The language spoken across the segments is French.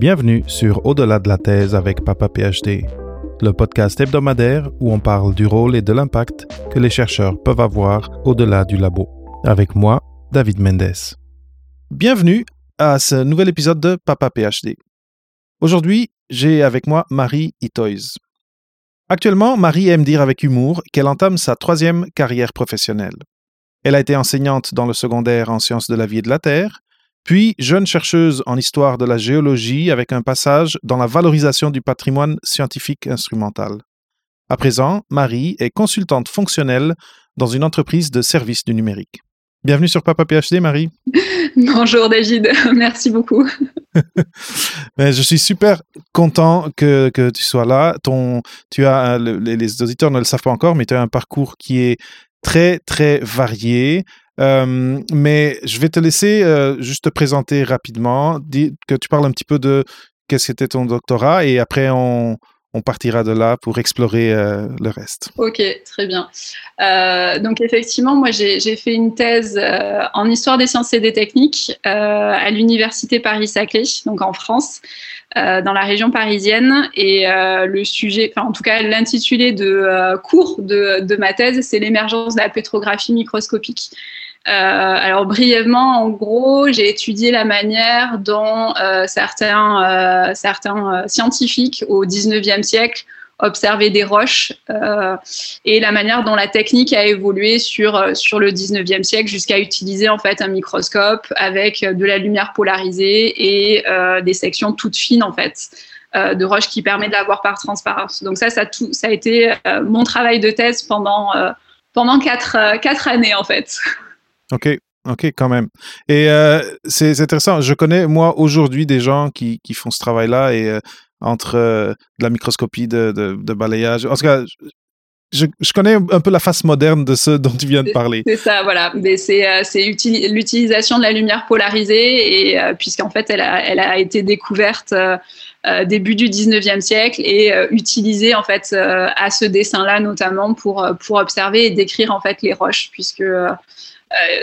Bienvenue sur Au-delà de la thèse avec Papa PhD, le podcast hebdomadaire où on parle du rôle et de l'impact que les chercheurs peuvent avoir au-delà du labo. Avec moi, David Mendes. Bienvenue à ce nouvel épisode de Papa PhD. Aujourd'hui, j'ai avec moi Marie Itoys. Actuellement, Marie aime dire avec humour qu'elle entame sa troisième carrière professionnelle. Elle a été enseignante dans le secondaire en sciences de la vie et de la Terre, puis jeune chercheuse en histoire de la géologie avec un passage dans la valorisation du patrimoine scientifique instrumental. À présent, Marie est consultante fonctionnelle dans une entreprise de services du numérique. Bienvenue sur Papa PhD, Marie. Bonjour David, merci beaucoup. Ben, je suis super content que, que, tu sois là. Ton, tu as, les, les auditeurs ne le savent pas encore, mais tu as un parcours qui est très, très varié. Euh, mais je vais te laisser euh, juste te présenter rapidement, que tu parles un petit peu de qu'est-ce que était ton doctorat et après on, partira de là pour explorer euh, le reste. Ok, très bien. Donc effectivement, moi j'ai fait une thèse en histoire des sciences et des techniques à l'université Paris-Saclay, donc en France, dans la région parisienne. Et le sujet, en tout cas l'intitulé de cours de ma thèse, c'est l'émergence de la pétrographie microscopique. Euh, alors brièvement, en gros, j'ai étudié la manière dont euh, certains, euh, scientifiques au 19e siècle observaient des roches et la manière dont la technique a évolué sur, le 19e siècle jusqu'à utiliser en fait un microscope avec de la lumière polarisée et des sections toutes fines en fait de roches qui permet de la voir par transparence. Donc ça, ça, tout, ça a été mon travail de thèse pendant, pendant quatre, quatre années en fait. OK. OK, quand même. Et euh, c'est intéressant. Je connais, moi, aujourd'hui, des gens qui, qui, font ce travail-là et euh, entre euh, de la microscopie de, de, de, balayage. En tout cas, je, je, connais un peu la face moderne de ce dont tu viens de parler. C'est ça, voilà. C'est l'utilisation de la lumière polarisée, et puisqu'en fait, elle a, elle a été découverte début du 19e siècle et utilisée en fait à ce dessin-là notamment pour, pour observer et décrire en fait les roches, puisque euh,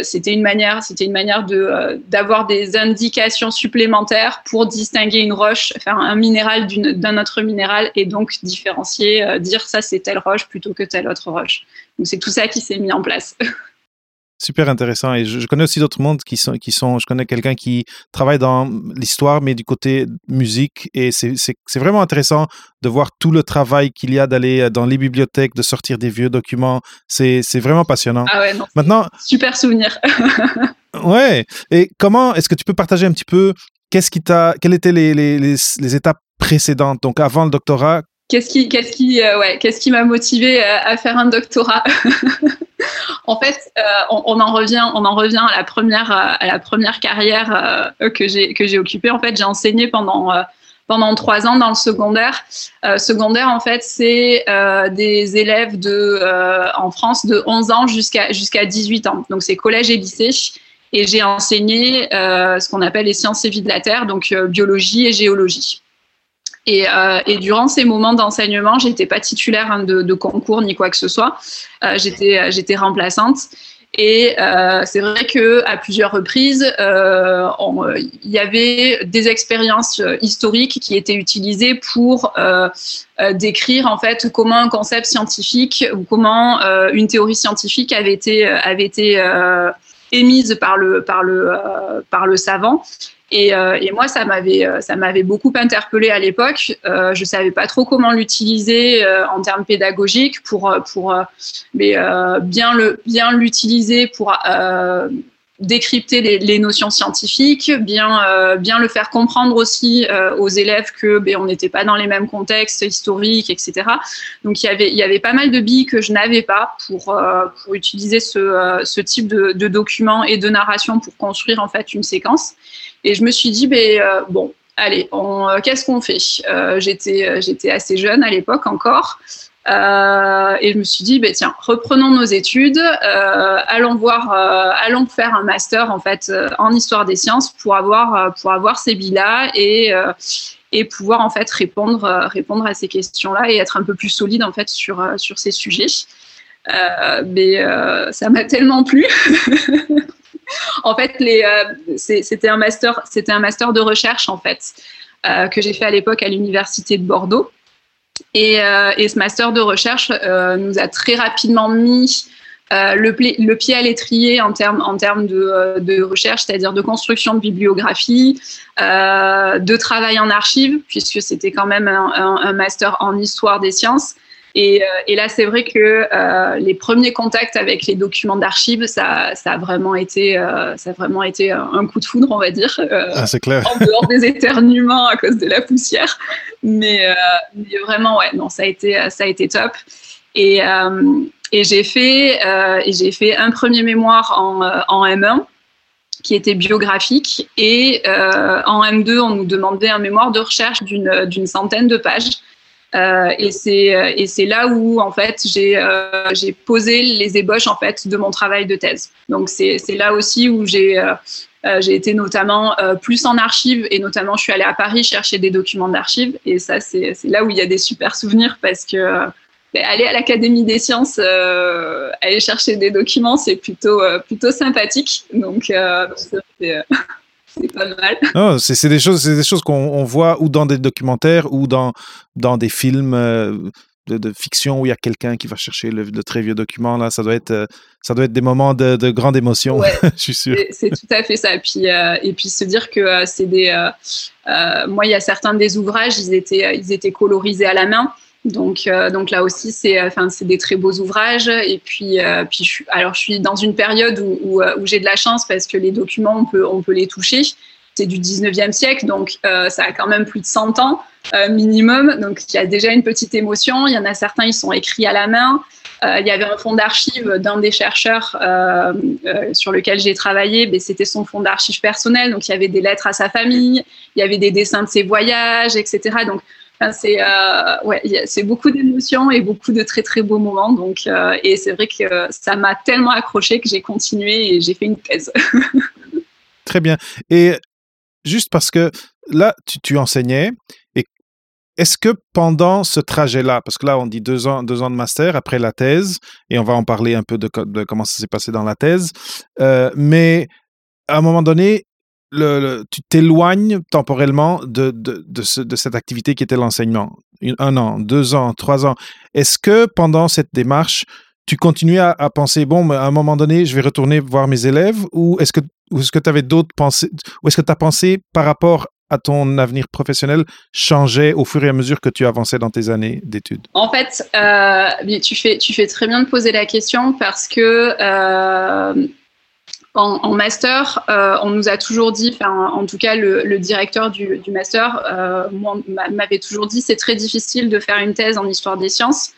c'était une manière, c'était une manière de euh, d'avoir des indications supplémentaires pour distinguer une roche, faire un minéral d'un autre minéral et donc différencier, euh, dire ça c'est telle roche plutôt que telle autre roche. Donc c'est tout ça qui s'est mis en place. super intéressant. Et je, je connais aussi d'autres mondes qui sont, qui sont. Je connais quelqu'un qui travaille dans l'histoire, mais du côté musique. Et c'est vraiment intéressant de voir tout le travail qu'il y a d'aller dans les bibliothèques, de sortir des vieux documents. C'est vraiment passionnant. Ah ouais, non. Maintenant. Super souvenir. ouais. Et comment est-ce que tu peux partager un petit peu qu'est-ce qui t'a, quelles étaient les, les, les, les étapes précédentes, donc avant le doctorat, Qu'est-ce qui, qu'est-ce qui, euh, ouais, qu'est-ce qui m'a motivé à, à, faire un doctorat? En fait, euh, on, en revient, on en revient à la première, à la première carrière euh, que j'ai que j'ai occupée. En fait, j'ai enseigné pendant euh, pendant trois ans dans le secondaire. Euh, secondaire, en fait, c'est des élèves de en France de 11 ans jusqu'à jusqu'à 18 ans. Donc c'est collège et lycée. Et j'ai enseigné ce qu'on appelle les sciences et vie de la terre, donc biologie et géologie. Et, euh, et, durant ces moments d'enseignement, j'étais pas titulaire hein, de, concours ni quoi que ce soit. Euh, j'étais, euh, j'étais remplaçante. Et c'est vrai que à plusieurs reprises, il y avait des expériences historiques qui étaient utilisées pour décrire en fait comment un concept scientifique ou comment une théorie scientifique avait été émise par le savant et, euh, et, moi, ça m'avait, euh, ça m'avait beaucoup interpellé à l'époque. Euh, je savais pas trop comment l'utiliser en termes pédagogiques pour, pour mais, bien le, bien l'utiliser pour décrypter les, notions scientifiques, bien, bien le faire comprendre aussi aux élèves que ben, on n'était pas dans les mêmes contextes historiques, etc. Donc il y avait, y avait pas mal de billes que je n'avais pas pour, pour utiliser ce, ce type de, de documents et de narration pour construire en fait une séquence. Et je me suis dit, ben, euh, bon, allez, euh, qu'est-ce qu'on fait? Euh, euh, j'étais assez jeune à l'époque encore. Euh, et je me suis dit, ben, tiens, reprenons nos études, allons voir, allons faire un master en fait en histoire des sciences pour avoir pour avoir ces billes-là et et pouvoir en fait répondre répondre à ces questions-là et être un peu plus solide en fait sur sur ces sujets. mais ça m'a tellement plu en fait, euh, c'était un master, c'était un master de recherche en fait. que j'ai fait à l'époque à l'université de Bordeaux. Et, et, ce master de recherche nous a très rapidement mis euh, le, pied à l'étrier en termes de, euh, recherche, c'est-à-dire de construction de bibliographie, euh, de travail en archives, puisque c'était quand même un, master en histoire des sciences. Et, euh, et là, c'est vrai que euh, les premiers contacts avec les documents d'archives, ça, ça, a vraiment été, ça a vraiment été un coup de foudre, on va dire. ah, c'est clair. En dehors des éternuements à cause de la poussière, mais, mais, vraiment, ouais, non, ça a été, ça a été top. Et, et j'ai fait, euh, j'ai fait un premier mémoire en, euh, en, M1 qui était biographique et euh, en M2 on nous demandait un mémoire de recherche d'une centaine de pages. Euh, et c'est et c'est là où en fait j'ai euh, j'ai posé les ébauches en fait de mon travail de thèse. Donc c'est là aussi où j'ai euh, été notamment plus en archives et notamment je suis allée à Paris chercher des documents d'archives et ça c'est là où il y a des super souvenirs parce que aller à l'Académie des sciences, euh, aller chercher des documents, c'est plutôt, euh, plutôt sympathique. Donc, euh, c'est pas mal. c'est des choses, des choses qu'on voit ou dans des documentaires ou dans, dans des films de, de, fiction où il y a quelqu'un qui va chercher le, très vieux document. Là, ça doit être, ça doit être des moments de, de grande émotion, je suis sûr. C'est tout à fait ça. Et puis, et puis se dire que c'est des. moi, il y a certains des ouvrages, ils étaient, ils étaient colorisés à la main. Donc, euh, donc là aussi, c'est enfin, c'est des très beaux ouvrages. Et puis, euh, puis je, alors, je suis dans une période où, où, euh, où j'ai de la chance parce que les documents, on peut, on peut les toucher. C'est du 19e siècle, donc ça a quand même plus de 100 ans minimum. Donc, il y a déjà une petite émotion. Il y en a certains, ils sont écrits à la main. il y avait un fonds d'archives d'un des chercheurs sur lequel j'ai travaillé. C'était son fonds d'archives personnel. Donc, il y avait des lettres à sa famille. Il y avait des dessins de ses voyages, etc. Donc, c'est euh, ouais, beaucoup d'émotions et beaucoup de très très beaux moments. Donc, euh, et c'est vrai que ça m'a tellement accroché que j'ai continué et j'ai fait une thèse. très bien. Et juste parce que là, tu, enseignais et est-ce que pendant ce trajet-là, parce que là on dit deux ans, deux ans de master après la thèse, et on va en parler un peu de, de comment ça s'est passé dans la thèse, euh, mais à un moment donné, tu t'éloignes temporellement de, de, de, ce, de, cette activité qui était l'enseignement. Un an, deux ans, trois ans. Est-ce que pendant cette démarche, tu continuais à, penser, bon, à un moment donné, je vais retourner voir mes élèves ou est-ce que est-ce que tu avais d'autres pensées ou est-ce que ta pensée par rapport à ton avenir professionnel changeait au fur et à mesure que tu avançais dans tes années d'études? En fait, euh, tu, fais, tu fais très bien de poser la question parce que euh, en, master, euh, on nous a toujours dit, en tout cas, le, directeur du, master euh, m'avait toujours dit c'est très difficile de faire une thèse en histoire des sciences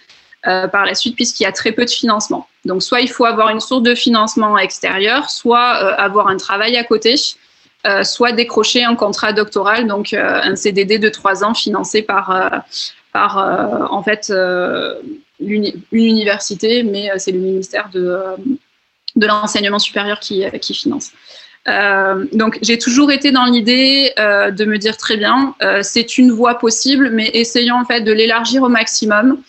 euh, par la suite, puisqu'il y a très peu de financement. Donc, soit il faut avoir une source de financement extérieur, soit avoir un travail à côté, soit décrocher un contrat doctoral, donc un CDD de trois ans financé par, par en fait, une université, mais c'est le ministère de de l'enseignement supérieur qui, euh, finance. Euh, donc j'ai toujours été dans l'idée euh, de me dire très bien, c'est une voie possible, mais essayons en fait de l'élargir au maximum.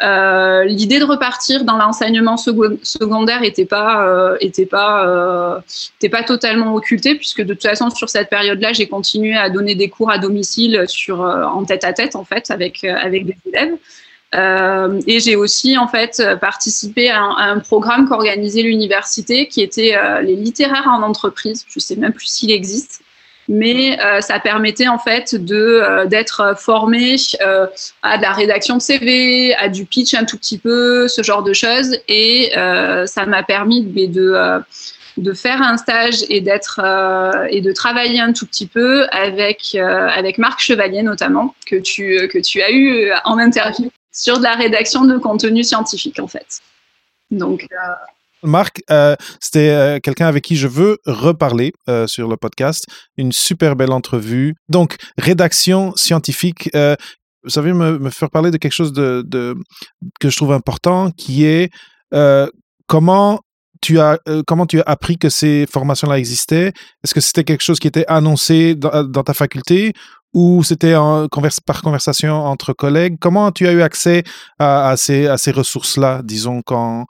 L'idée de repartir dans l'enseignement secondaire était pas pas pas totalement occultée puisque de toute façon sur cette période-là j'ai continué à donner des cours à domicile sur en tête à tête en fait avec avec des élèves. Euh, et j'ai aussi en fait participé à un, programme qu'organisait l'université, qui était euh, les littéraires en entreprise. Je sais même plus s'il existe, mais euh, ça permettait en fait de d'être formé à de la rédaction de CV, à du pitch un tout petit peu, ce genre de choses. Et ça m'a permis de, de de faire un stage et d'être et de travailler un tout petit peu avec avec Marc Chevalier notamment que tu que tu as eu en interview sur de la rédaction de contenu scientifique, en fait. Donc. Euh... Marc, euh, c'était euh, quelqu'un avec qui je veux reparler sur le podcast. Une super belle entrevue. Donc, rédaction scientifique. Vous savez me, faire parler de quelque chose de, que je trouve important, qui est comment tu as comment tu as appris que ces formations-là existaient? Est-ce que c'était quelque chose qui était annoncé dans ta faculté ou c'était par conversation entre collègues? Comment tu as eu accès à, ces, ressources-là, disons, quand...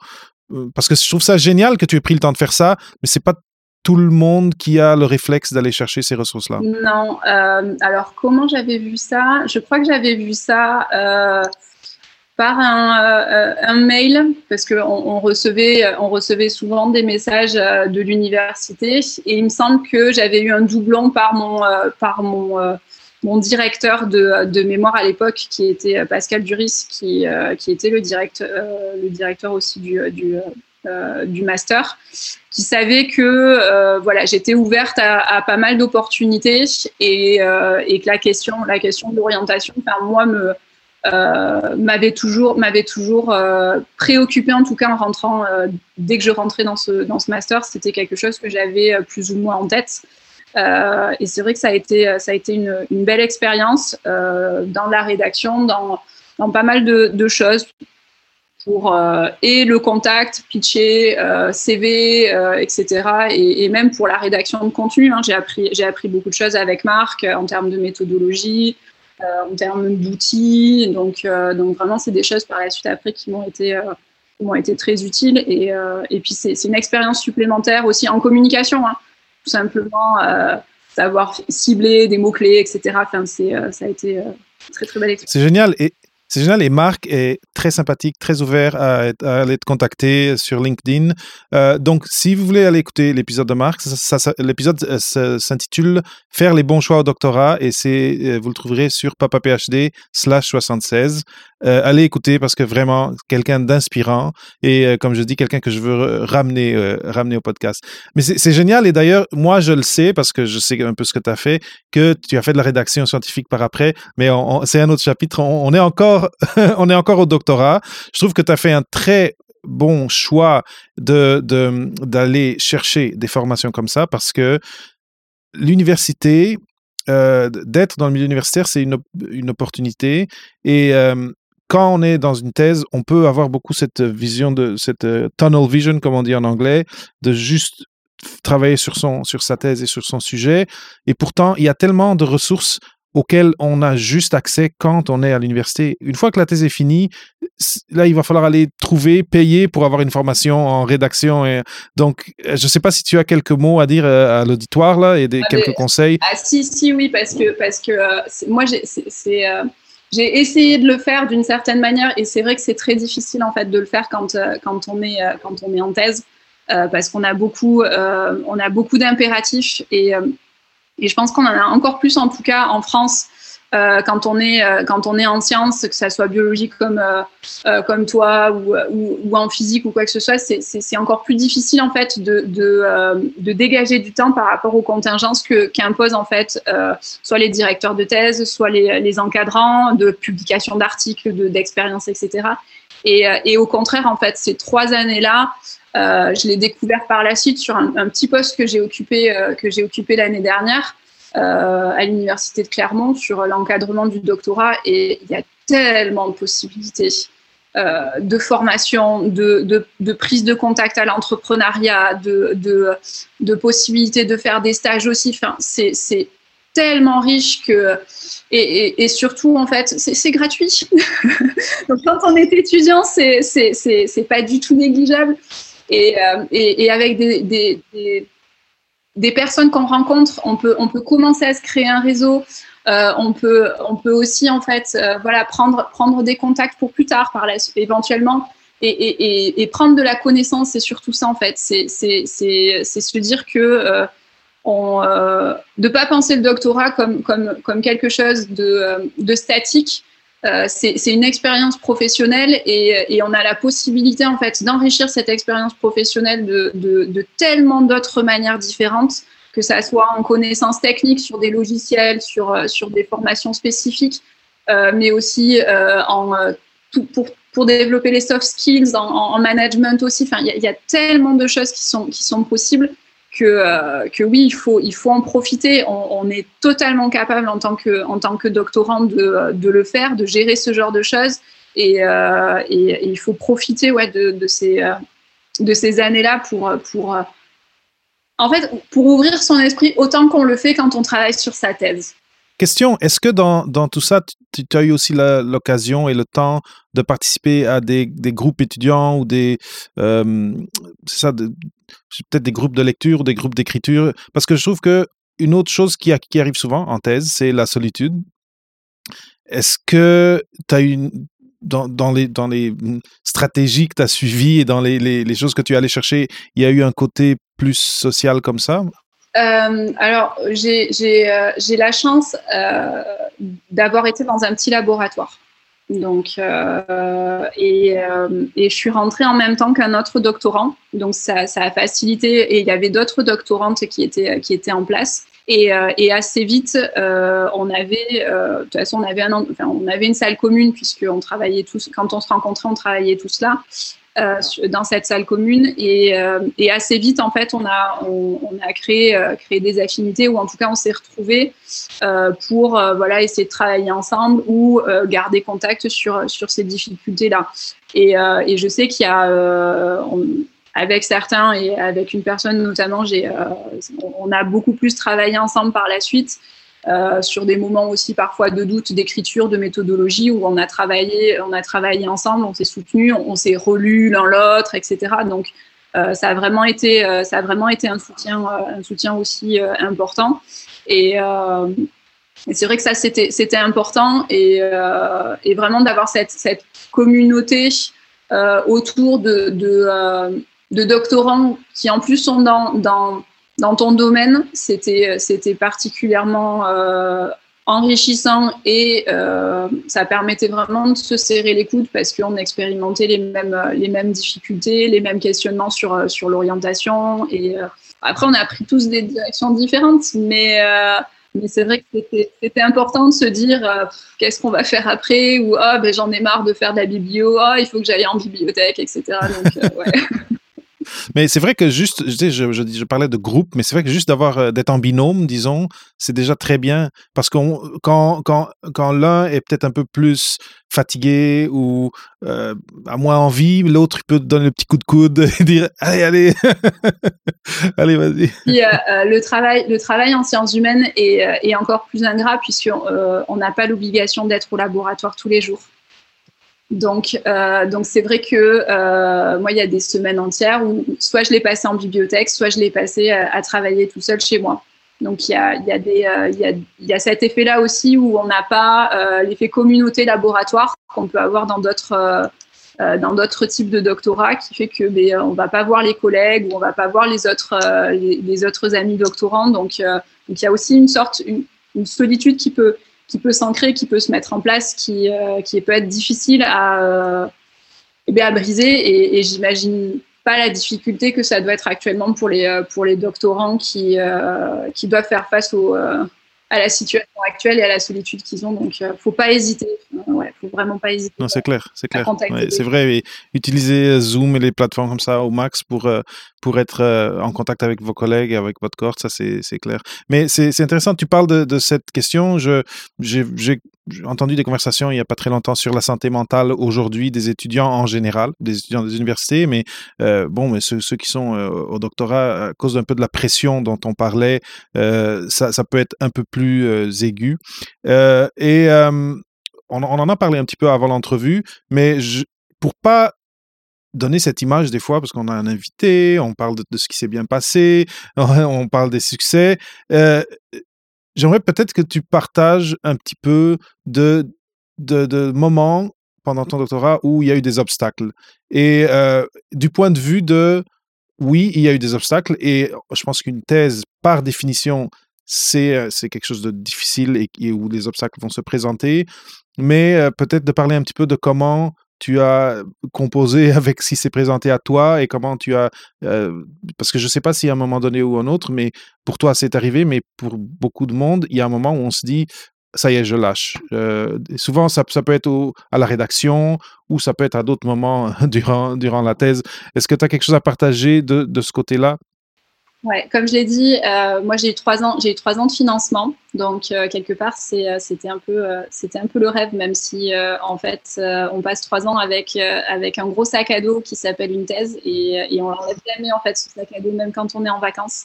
Euh, parce que je trouve ça génial que tu aies pris le temps de faire ça, mais c'est pas tout le monde qui a le réflexe d'aller chercher ces ressources-là Non. Euh, alors, comment j'avais vu ça? Je crois que j'avais vu ça euh, par un, mail, parce qu'on on recevait, on recevait souvent des messages de l'université, et il me semble que j'avais eu un doublon par mon, par mon mon directeur de, mémoire à l'époque, qui était Pascal Duris, qui, qui était le, direct, le directeur aussi du, euh, master, qui savait que euh, voilà, j'étais ouverte à, pas mal d'opportunités et, euh, que la question, la question de l'orientation, moi, m'avait toujours, m'avait toujours préoccupé en tout cas en rentrant, dès que je rentrais dans ce master, c'était quelque chose que j'avais plus ou moins en tête. Et c'est vrai que ça a été, ça a été une, belle expérience dans la rédaction, dans, dans pas mal de, choses, pour euh, et le contact, pitcher, euh, CV, etc. Euh, et, et, même pour la rédaction de contenu, hein, j'ai appris j'ai appris beaucoup de choses avec Marc en termes de méthodologie, en termes d'outils. Donc donc vraiment c'est des choses par la suite après qui m'ont été m'ont été très utiles et, et puis c'est une expérience supplémentaire aussi en communication, hein. Tout simplement savoir cibler des mots clés, etc. Enfin c'est ça a été très très belle expérience. C'est génial c'est génial et Marc est très sympathique, très ouvert à, aller te contacter sur LinkedIn. Euh, donc, si vous voulez aller écouter l'épisode de Marc, l'épisode euh, s'intitule Faire les bons choix au doctorat et c'est euh, vous le trouverez sur papaphd slash 76. allez écouter parce que vraiment, quelqu'un d'inspirant et comme je dis, quelqu'un que je veux ramener, ramener au podcast. Mais c'est génial et d'ailleurs, moi, je le sais parce que je sais un peu ce que tu as fait, que tu as fait de la rédaction scientifique par après, mais c'est un autre chapitre. on est encore on est encore au doctorat. Je trouve que tu as fait un très bon choix de, d'aller chercher des formations comme ça parce que l'université, euh, d'être dans le milieu universitaire, c'est une, une opportunité. Et euh, quand on est dans une thèse, on peut avoir beaucoup cette vision de cette euh, tunnel vision, comme on dit en anglais, de juste travailler sur, son, sur sa thèse et sur son sujet. Et pourtant, il y a tellement de ressources auquel on a juste accès quand on est à l'université. Une fois que la thèse est finie, là, il va falloir aller trouver, payer pour avoir une formation en rédaction. Et donc, euh, je ne sais pas si tu as quelques mots à dire euh, à l'auditoire là et des, ah, quelques conseils. Ah si, si, oui, parce que, parce que euh, moi, c'est... j'ai essayé de le faire d'une certaine manière et c'est vrai que c'est très difficile en fait de le faire quand, quand, on, est, quand on est en thèse parce qu'on a beaucoup, on a beaucoup d'impératifs et et je pense qu'on en a encore plus, en tout cas en France, euh, quand, on est, euh, quand on est en sciences, que ça soit biologique comme, euh, comme toi ou, ou, en physique ou quoi que ce soit, c'est encore plus difficile en fait de, de, de, dégager du temps par rapport aux contingences qu'imposent qu en fait soit les directeurs de thèse, soit les, les encadrants de publication d'articles, d'expériences, etc. Et, et, au contraire, en fait, ces trois années-là, euh, je l'ai découvert par la suite sur un, petit poste que j'ai occupé, euh, occupé l'année dernière euh, à l'université de Clermont sur l'encadrement du doctorat. Et il y a tellement de possibilités de formation, de, de, prise de contact à l'entrepreneuriat, de, de, possibilités de faire des stages aussi. Enfin, c'est tellement riche que et, et, et surtout en fait c'est gratuit donc quand on est étudiant c'est c'est pas du tout négligeable euh, et, avec des, des, personnes qu'on rencontre, on peut, on peut commencer à se créer un réseau. Euh, on, peut, on peut aussi en fait euh, voilà, prendre, prendre des contacts pour plus tard, par la, éventuellement. Et, et, et, prendre de la connaissance, c'est surtout ça en fait. C'est se dire que on, de pas penser le doctorat comme, comme, comme quelque chose de, de statique, euh, c'est une expérience professionnelle et, on a la possibilité en fait d'enrichir cette expérience professionnelle de, tellement d'autres manières différentes, que ça soit en connaissances techniques sur des logiciels, sur, euh, sur des formations spécifiques, euh, mais aussi en, tout, pour, pour développer les soft skills, en, en management aussi. Enfin, il y, y, a tellement de choses qui sont, qui sont possibles que, euh, que oui, il faut, il faut en profiter. On, est totalement capable en tant que, en tant que doctorant de, de le faire, de gérer ce genre de choses. Et, euh, il faut profiter ouais, de, de ces, euh, de ces années-là pour, pour, en fait, pour ouvrir son esprit autant qu'on le fait quand on travaille sur sa thèse. question, est-ce que dans, dans, tout ça, tu, as eu aussi l'occasion et le temps de participer à des, des groupes étudiants ou des... Ça, peut-être des groupes de lecture des groupes d'écriture Parce que je trouve que une autre chose qui, arrive souvent en thèse, c'est la solitude. Est-ce que eu dans, les, les stratégies que tu as suivies et dans les, choses que tu es allé chercher, il y a eu un côté plus social comme ça? Alors, j'ai euh, la chance d'avoir été dans un petit laboratoire. Donc, euh, et, euh, et, je suis rentrée en même temps qu'un autre doctorant. Donc, ça, ça, a facilité. Et il y avait d'autres doctorantes qui étaient, qui étaient en place. Et, euh, et assez vite, on avait, de toute façon, on avait, un, enfin, on avait une salle commune puisqu'on travaillait tous, quand on se rencontrait, on travaillait tous là. Euh, dans cette salle commune. Et, euh, et, assez vite en fait on a on, on a créé euh, créé des affinités ou en tout cas on s'est retrouvés pour voilà essayer de travailler ensemble ou garder contact sur sur ces difficultés là et, et je sais qu'il y a avec certains et avec une personne notamment j'ai on a beaucoup plus travaillé ensemble par la suite euh, sur des moments aussi parfois de doute d'écriture, de méthodologie, où on a travaillé, on a travaillé ensemble, on s'est soutenu, on, s'est relu l'un l'autre, etc. Donc euh, ça a vraiment été, euh, ça a vraiment été un soutien, un soutien aussi important. Et, c'est vrai que ça c'était, c'était important et, et vraiment d'avoir cette, cette communauté autour de, de, doctorants qui en plus sont dans dans ton domaine, c'était c'était particulièrement euh, enrichissant et euh, ça permettait vraiment de se serrer les coudes parce qu'on expérimentait les mêmes les mêmes difficultés, les mêmes questionnements sur sur l'orientation et euh, après on a pris tous des directions différentes, mais mais c'est vrai que c'était important de se dire qu'est-ce qu'on va faire après ou ah ben j'en ai marre de faire de la biblio, ah il faut que j'aille en bibliothèque, etc. Donc ouais. Mais c'est vrai que juste, je, je, je, parlais de groupe, mais c'est vrai que juste d'avoir euh, d'être en binôme, disons, c'est déjà très bien. Parce que quand, quand, quand l'un est peut-être un peu plus fatigué ou euh, a moins envie, l'autre peut donner le petit coup de coude et dire allez, allez, allez, vas-y. Euh, le, travail, le travail en sciences humaines est, est encore plus ingrat puisqu'on n'a pas l'obligation d'être au laboratoire tous les jours. Donc, euh, donc c'est vrai que euh, moi, il y a des semaines entières où soit je l'ai passé en bibliothèque, soit je l'ai passé à, travailler tout seul chez moi. Donc, il y a, y, a euh, y, a, y a cet effet-là aussi où on n'a pas euh, l'effet communauté laboratoire qu'on peut avoir dans d'autres euh, dans d'autres types de doctorats qui fait que ben, on va pas voir les collègues ou on va pas voir les autres les, autres amis doctorants. Donc, donc il y a aussi une sorte une, une solitude qui peut qui peut s'ancrer, qui peut se mettre en place, qui, euh, qui peut être difficile à, euh, eh à briser. Et, j'imagine pas la difficulté que ça doit être actuellement pour les, euh, pour les doctorants qui, qui doivent faire face au, à la situation actuelle et à la solitude qu'ils ont. Donc, il ne faut pas hésiter. Ouais, faut vraiment pas hésiter. Non, c'est clair, c'est clair. c'est vrai. utiliser Zoom et les plateformes comme ça au max pour, pour être en contact avec vos collègues, avec votre corps, ça, c'est clair. Mais c'est intéressant, tu parles de, de cette question. J'ai entendu des conversations il n'y a pas très longtemps sur la santé mentale aujourd'hui des étudiants en général, des étudiants des universités, mais euh, bon, mais ceux, qui sont euh, au doctorat, à cause d'un peu de la pression dont on parlait, euh, ça, ça, peut être un peu plus aigu. Et on, en a parlé un petit peu avant l'entrevue, mais je, pour pas donner cette image des fois, parce qu'on a un invité, on parle de, ce qui s'est bien passé, on parle des succès. J'aimerais peut-être que tu partages un petit peu de, de, de, moments pendant ton doctorat où il y a eu des obstacles. Et euh, du point de vue de, oui, il y a eu des obstacles, et je pense qu'une thèse, par définition, c'est euh, quelque chose de difficile et, et, où les obstacles vont se présenter, mais euh, peut-être de parler un petit peu de comment tu as composé avec ce qui présenté à toi et comment tu as... Euh, parce que je ne sais pas si à un moment donné ou un autre, mais pour toi c'est arrivé, mais pour beaucoup de monde, il y a un moment où on se dit, ça y est, je lâche. Euh, souvent, ça, peut être à la rédaction ou ça peut être à d'autres moments durant, durant la thèse. Est-ce que tu as quelque chose à partager de ce côté-là? Ouais, comme je l'ai dit, euh, moi j'ai eu trois ans, j'ai eu trois ans de financement, donc euh, quelque part euh, c'était un peu, euh, c'était un peu le rêve, même si euh, en fait on passe trois ans avec avec un gros sac à dos qui s'appelle une thèse et, et on l'enlève jamais en fait ce sac à dos, même quand on est en vacances.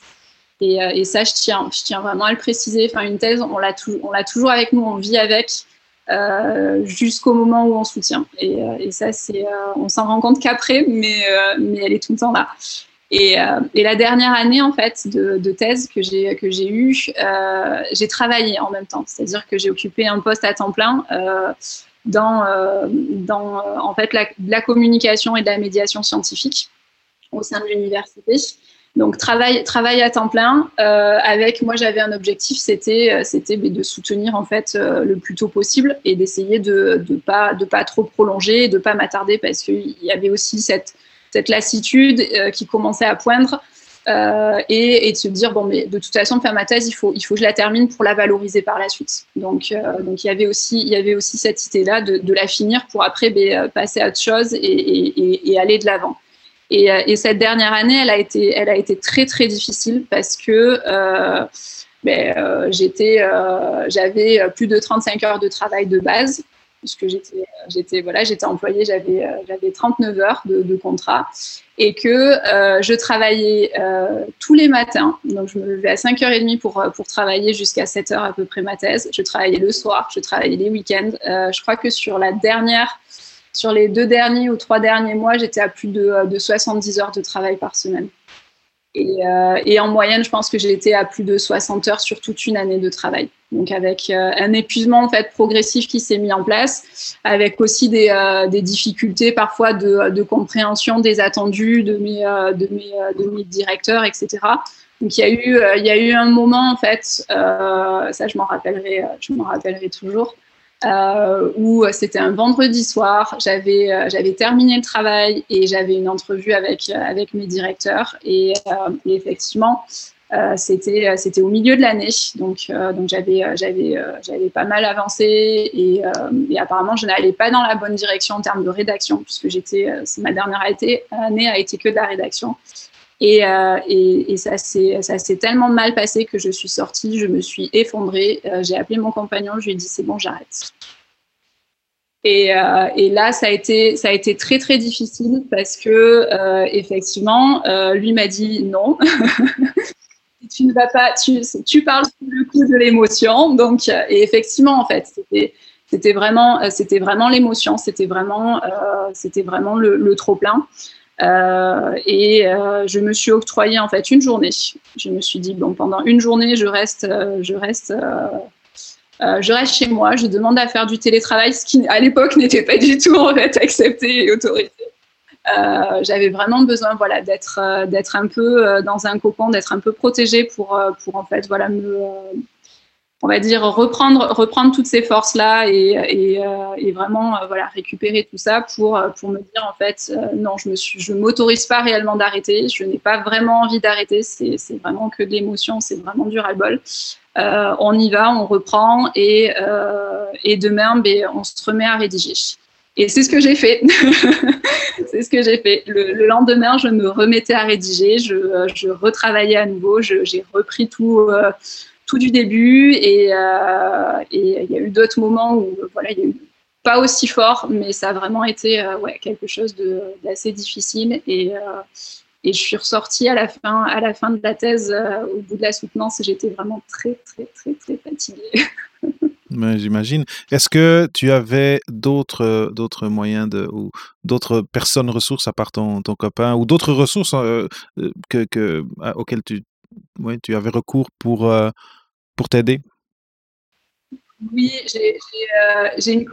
Et, ça, je tiens, je tiens vraiment à le préciser. Enfin, une thèse, on l'a, on l'a toujours avec nous, on vit avec. jusqu'au moment où on soutient. Et, ça, c'est, on s'en rend compte qu'après, mais, mais elle est tout le temps là. Et, euh, et, la dernière année en fait de, thèse que j'ai que j'ai eu, euh, j'ai travaillé en même temps, c'est-à-dire que j'ai occupé un poste à temps plein euh, dans dans en fait la, la, communication et de la médiation scientifique au sein de l'université. Donc travail travail à temps plein avec moi j'avais un objectif c'était c'était de soutenir en fait le plus tôt possible et d'essayer de de pas de pas trop prolonger, de pas m'attarder parce qu'il y avait aussi cette cette lassitude euh, qui commençait à poindre. Euh, et, de se dire bon mais de toute façon faire ma thèse il faut il faut que je la termine pour la valoriser par la suite donc euh, donc il y avait aussi il y avait aussi cette idée là de, la finir pour après ben, passer à autre chose et aller de l'avant et, cette dernière année elle a été elle a été très très difficile parce que ben, j'étais j'avais plus de 35 heures de travail de base puisque j'étais j'étais voilà j'étais employée j'avais euh, j'avais 39 heures de, contrat et que euh, je travaillais euh, tous les matins. Donc je me levais à 5h30 pour pour travailler jusqu'à 7h à peu près ma thèse. Je travaillais le soir je travaillais les week-ends. Je crois que sur la dernière sur les deux derniers ou trois derniers mois j'étais à plus de, de 70 heures de travail par semaine. Et, en moyenne, je pense que été à plus de 60 heures sur toute une année de travail. Donc avec euh, un épuisement en fait progressif qui s'est mis en place, avec aussi des, euh, difficultés parfois de, compréhension des attendus de mes, euh, de mes, de mes directeurs, etc. Donc il y a eu, il y a eu un moment en fait, ça je m'en rappellerai, je m'en rappellerai toujours, où c'était un vendredi soir, j'avais j'avais terminé le travail et j'avais une entrevue avec avec mes directeurs et, effectivement c'était c'était au milieu de l'année donc donc j'avais j'avais j'avais pas mal avancé et, apparemment je n'allais pas dans la bonne direction en termes de rédaction puisque j'étais ma dernière année a été que de la rédaction et, euh, et, et, ça s'est tellement mal passé que je suis sortie, je me suis effondrée. Euh, j'ai appelé mon compagnon, je lui ai dit c'est bon, j'arrête. Et, euh, et, là, ça a été ça a été très très difficile parce que euh, effectivement, euh, lui m'a dit non. tu ne vas pas, tu, tu parles sous le coup de l'émotion. Donc, et effectivement, en fait, c'était c'était vraiment c'était vraiment l'émotion, c'était vraiment c'était vraiment le, trop plein. Euh, et euh, je me suis octroyé en fait une journée. Je me suis dit bon pendant une journée je reste, euh, je reste, euh, je reste chez moi. Je demande à faire du télétravail, ce qui à l'époque n'était pas du tout en fait accepté et autorisé. J'avais vraiment besoin voilà d'être d'être un peu dans un cocon, d'être un peu protégée pour pour en fait voilà me on va dire reprendre toutes ces forces là et, euh, vraiment euh, voilà récupérer tout ça pour euh, me dire en fait euh, non je me suis je m'autorise pas réellement d'arrêter. Je n'ai pas vraiment envie d'arrêter. C'est vraiment que de l'émotion. C'est vraiment du ras-le-bol. On y va on reprend et et demain ben on se remet à rédiger et c'est ce que j'ai fait. c'est ce que j'ai fait. Le, le, lendemain, je me remettais à rédiger, je, retravaillais à nouveau, j'ai repris tout, euh, tout du début et, euh, et il y a eu d'autres moments où voilà, il y a eu pas aussi fort, mais ça a vraiment été euh, quelque chose d'assez difficile et, euh, et je suis ressortie à la fin, à la fin de la thèse, euh, au bout de la soutenance, j'étais vraiment très, très, très, très fatiguée. J'imagine. Est-ce que tu avais d'autres d'autres moyens de ou d'autres personnes ressources à part ton, ton copain ou d'autres ressources euh, que, que auxquelles tu ouais, tu avais recours pour euh, pour t'aider? Oui, j'ai une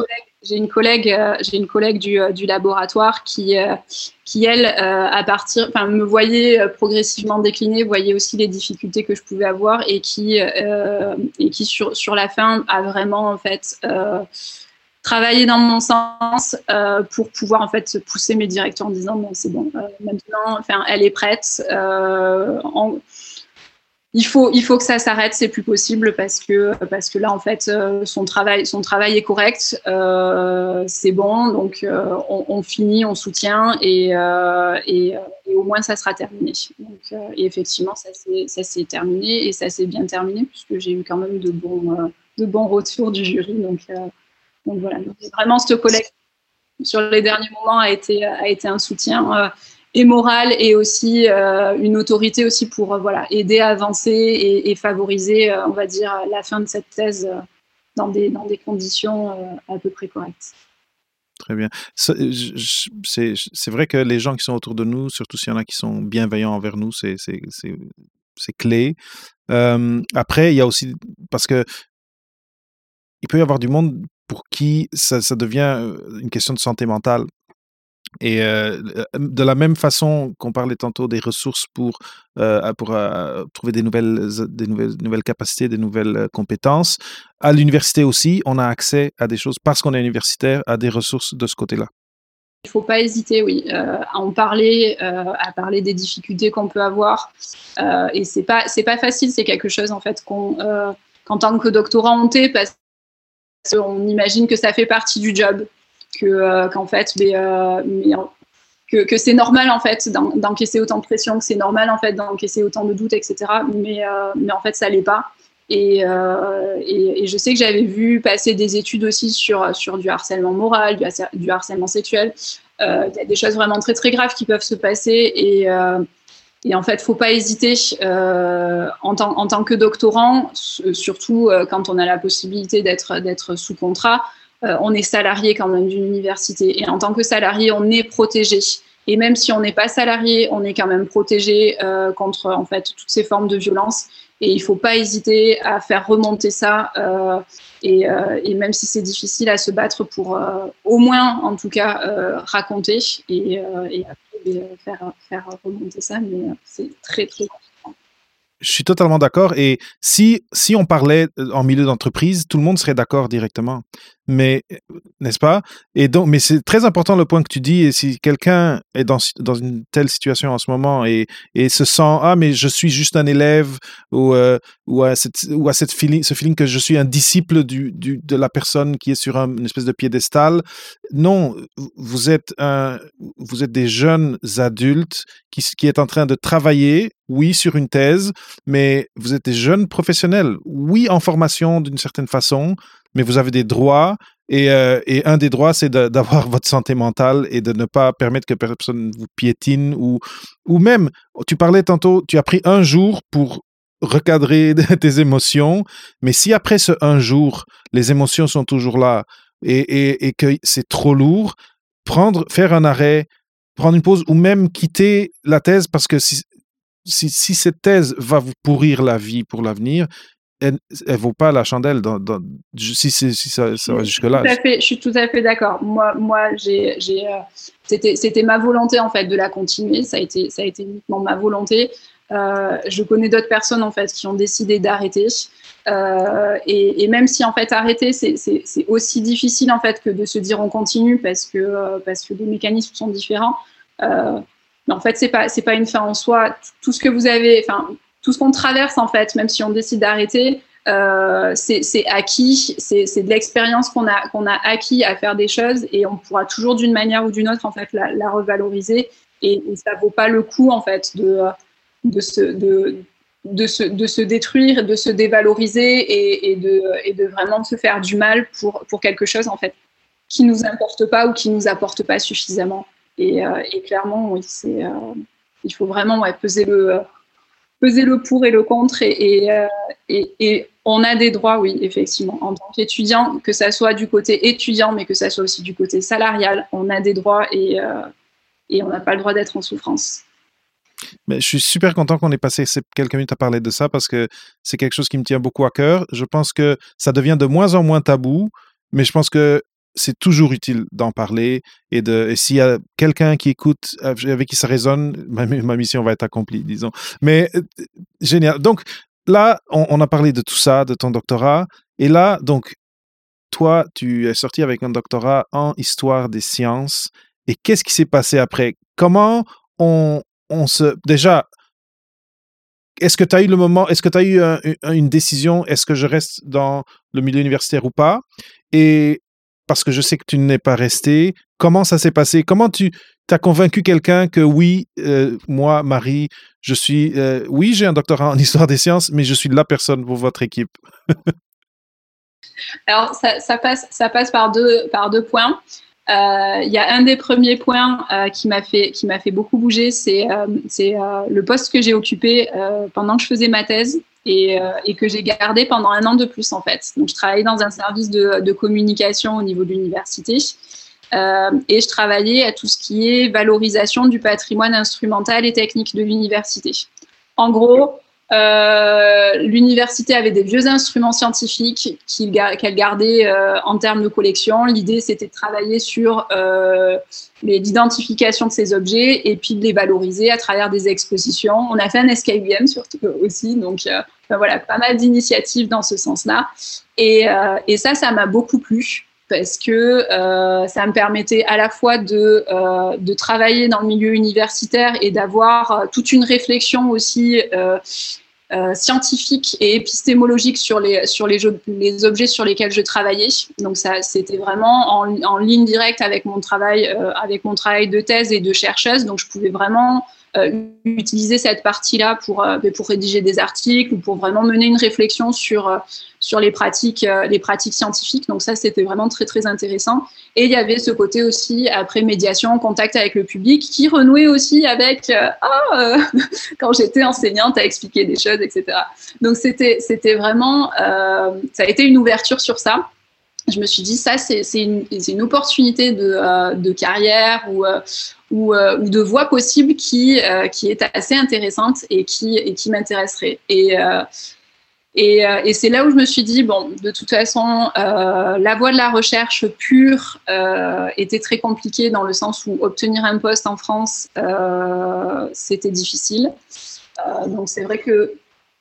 collègue, du, euh, laboratoire qui, euh, elle, euh, à partir, enfin, me voyait progressivement décliner, voyait aussi les difficultés que je pouvais avoir et qui, et qui sur, la fin a vraiment en fait travaillé dans mon sens pour pouvoir en fait pousser mes directeurs en disant c'est bon maintenant, enfin elle est prête. Il faut, il faut que ça s'arrête, c'est plus possible parce que, parce que là, en fait, euh, son travail, son travail est correct, euh, c'est bon, donc euh, on, finit, on soutient et, et, au moins ça sera terminé. Donc, et effectivement, ça s'est terminé et ça s'est bien terminé puisque j'ai eu quand même de bons, de bons retours du jury. Donc, donc voilà, vraiment, ce collègue sur les derniers moments a été, a été un soutien et morale et aussi une autorité aussi pour voilà aider à avancer et, favoriser, on va dire, la fin de cette thèse dans des, dans des conditions à peu près correctes. Très bien. C'est vrai que les gens qui sont autour de nous, surtout s'il y en a qui sont bienveillants envers nous, c'est clé. après, il y a aussi, parce que il peut y avoir du monde pour qui ça, ça devient une question de santé mentale. Et de la même façon qu'on parlait tantôt des ressources pour, trouver des nouvelles, des nouvelles, capacités, des nouvelles compétences, à l'université aussi, on a accès à des choses, parce qu'on est universitaire, à des ressources de ce côté-là. Il ne faut pas hésiter, oui, à en parler, à parler des difficultés qu'on peut avoir. et c'est pas, pas facile, c'est quelque chose en fait qu'en tant que doctorant on parce qu'on imagine que ça fait partie du job que euh, qu'en fait, mais, euh, que, que c'est normal en fait d'encaisser autant de pression, que c'est normal en fait d'encaisser autant de doutes, etc. Mais, euh, mais en fait, ça l'est pas. Et, et, je sais que j'avais vu passer des études aussi sur, sur du harcèlement moral, du, harcèlement sexuel. Il y a des choses vraiment très très graves qui peuvent se passer et, et en fait, faut pas hésiter en, tant, en tant que doctorant, surtout quand on a la possibilité d'être sous contrat, euh, on est salarié quand même d'une université. Et en tant que salarié, on est protégé. Et même si on n'est pas salarié, on est quand même protégé euh, contre en fait toutes ces formes de violence. Et il ne faut pas hésiter à faire remonter ça. Euh, et, même si c'est difficile à se battre pour au moins, en tout cas, raconter et, faire, faire remonter ça. Mais c'est très, très je suis totalement d'accord. Et si, si on parlait en milieu d'entreprise, tout le monde serait d'accord directement. Mais, n'est-ce pas? Et donc, mais c'est très important le point que tu dis. Et si quelqu'un est dans, dans une telle situation en ce moment et, et se sent, ah, mais je suis juste un élève ou, ou à, cette, ou à cette ce feeling que je suis un disciple du, du, de la personne qui est sur un, une espèce de piédestal. Non, vous êtes, un, vous êtes des jeunes adultes qui, qui est en train de travailler oui, sur une thèse, mais vous êtes des jeunes professionnels, oui, en formation d'une certaine façon, mais vous avez des droits. Et, euh, et un des droits, c'est d'avoir votre santé mentale et de ne pas permettre que personne vous piétine ou, ou même, tu parlais tantôt, tu as pris un jour pour recadrer tes émotions, mais si après ce un jour, les émotions sont toujours là et, et, et que c'est trop lourd, prendre, faire un arrêt, prendre une pause ou même quitter la thèse parce que si, si, cette thèse va vous pourrir la vie pour l'avenir, elle ne vaut pas la chandelle dans, si, si, ça, va jusque-là. Je suis tout à fait d'accord. Moi, moi j'ai, euh, c'était, c'était ma volonté en fait de la continuer. Ça a été, ça a été uniquement ma volonté. Euh, je connais d'autres personnes en fait qui ont décidé d'arrêter. Euh, et, même si en fait arrêter, c'est, c'est, aussi difficile en fait que de se dire on continue parce que, parce que les mécanismes sont différents. Mais en fait, c'est pas c'est pas une fin en soi. Tout ce que vous avez, enfin tout ce qu'on traverse en fait, même si on décide d'arrêter, euh, c'est acquis, c'est de l'expérience qu'on a qu'on a acquis à faire des choses et on pourra toujours d'une manière ou d'une autre en fait la, revaloriser et, et, ça vaut pas le coup en fait de de se de se, de se détruire, de se dévaloriser et, et, de, et de vraiment se faire du mal pour, pour quelque chose en fait qui nous importe pas ou qui nous apporte pas suffisamment. Et, euh, clairement, euh, il faut vraiment peser, le, peser le pour et le contre. Et, euh, et, et, on a des droits, oui, effectivement, en tant qu'étudiant, que ça soit du côté étudiant, mais que ça soit aussi du côté salarial, on a des droits et, et on n'a pas le droit d'être en souffrance. Mais je suis super content qu'on ait passé quelques minutes à parler de ça parce que c'est quelque chose qui me tient beaucoup à cœur. Je pense que ça devient de moins en moins tabou, mais je pense que c'est toujours utile d'en parler et de s'il y a quelqu'un qui écoute avec qui ça résonne, ma, mission va être accomplie, disons. Mais euh, génial. Donc là, on, a parlé de tout ça, de ton doctorat, et là, donc toi, tu es sorti avec un doctorat en histoire des sciences. Et qu'est-ce qui s'est passé après? Comment on, on se déjà est-ce que tu as eu le moment, est-ce que tu as eu une décision, est-ce que je reste dans le milieu universitaire ou pas? Et parce que je sais que tu n'es pas resté. Comment ça s'est passé? Comment tu as convaincu quelqu'un que oui, euh, moi, Marie, je suis, euh, oui, j'ai un doctorat en histoire des sciences, mais je suis la personne pour votre équipe? Alors, ça, passe, ça passe par deux points. Il y a un des premiers points qui m'a fait qui m'a fait beaucoup bouger, c'est c'est le poste que j'ai occupé pendant que je faisais ma thèse et, que j'ai gardé pendant un an de plus en fait. Donc je travaillais dans un service de, communication au niveau de l'université. Euh, et je travaillais à tout ce qui est valorisation du patrimoine instrumental et technique de l'université. En gros, euh, l'université avait des vieux instruments scientifiques qu'elle gardait euh, en termes de collection. L'idée, c'était de travailler sur l'identification de ces objets et puis de les valoriser à travers des expositions. On a fait un SKUM surtout aussi, donc voilà, pas mal d'initiatives dans ce sens-là. Et ça, ça m'a beaucoup plu parce que euh, ça me permettait à la fois de, euh, de travailler dans le milieu universitaire et d'avoir euh, toute une réflexion aussi scientifique et épistémologique sur les, sur les, objets sur lesquels je travaillais. Donc ça, c'était vraiment en, en, ligne directe avec mon travail, avec mon travail de thèse et de chercheuse. Donc je pouvais vraiment utiliser cette partie-là pour, pour rédiger des articles ou pour vraiment mener une réflexion sur sur les pratiques, euh, les pratiques scientifiques. Donc ça, c'était vraiment très très intéressant. Et il y avait ce côté aussi après médiation, contact avec le public, qui renouait aussi avec euh, ah euh, quand j'étais enseignante à expliquer des choses, etc. Donc c'était c'était vraiment ça a été une ouverture sur ça. Je me suis dit ça c'est une, opportunité de, de carrière ou ou, ou, de voie possible qui, est assez intéressante et qui, m'intéresserait. Et, euh, c'est là où je me suis dit, bon, de toute façon, euh, la voie de la recherche pure euh, était très compliquée dans le sens où obtenir un poste en France, euh, c'était difficile. Euh, donc c'est vrai que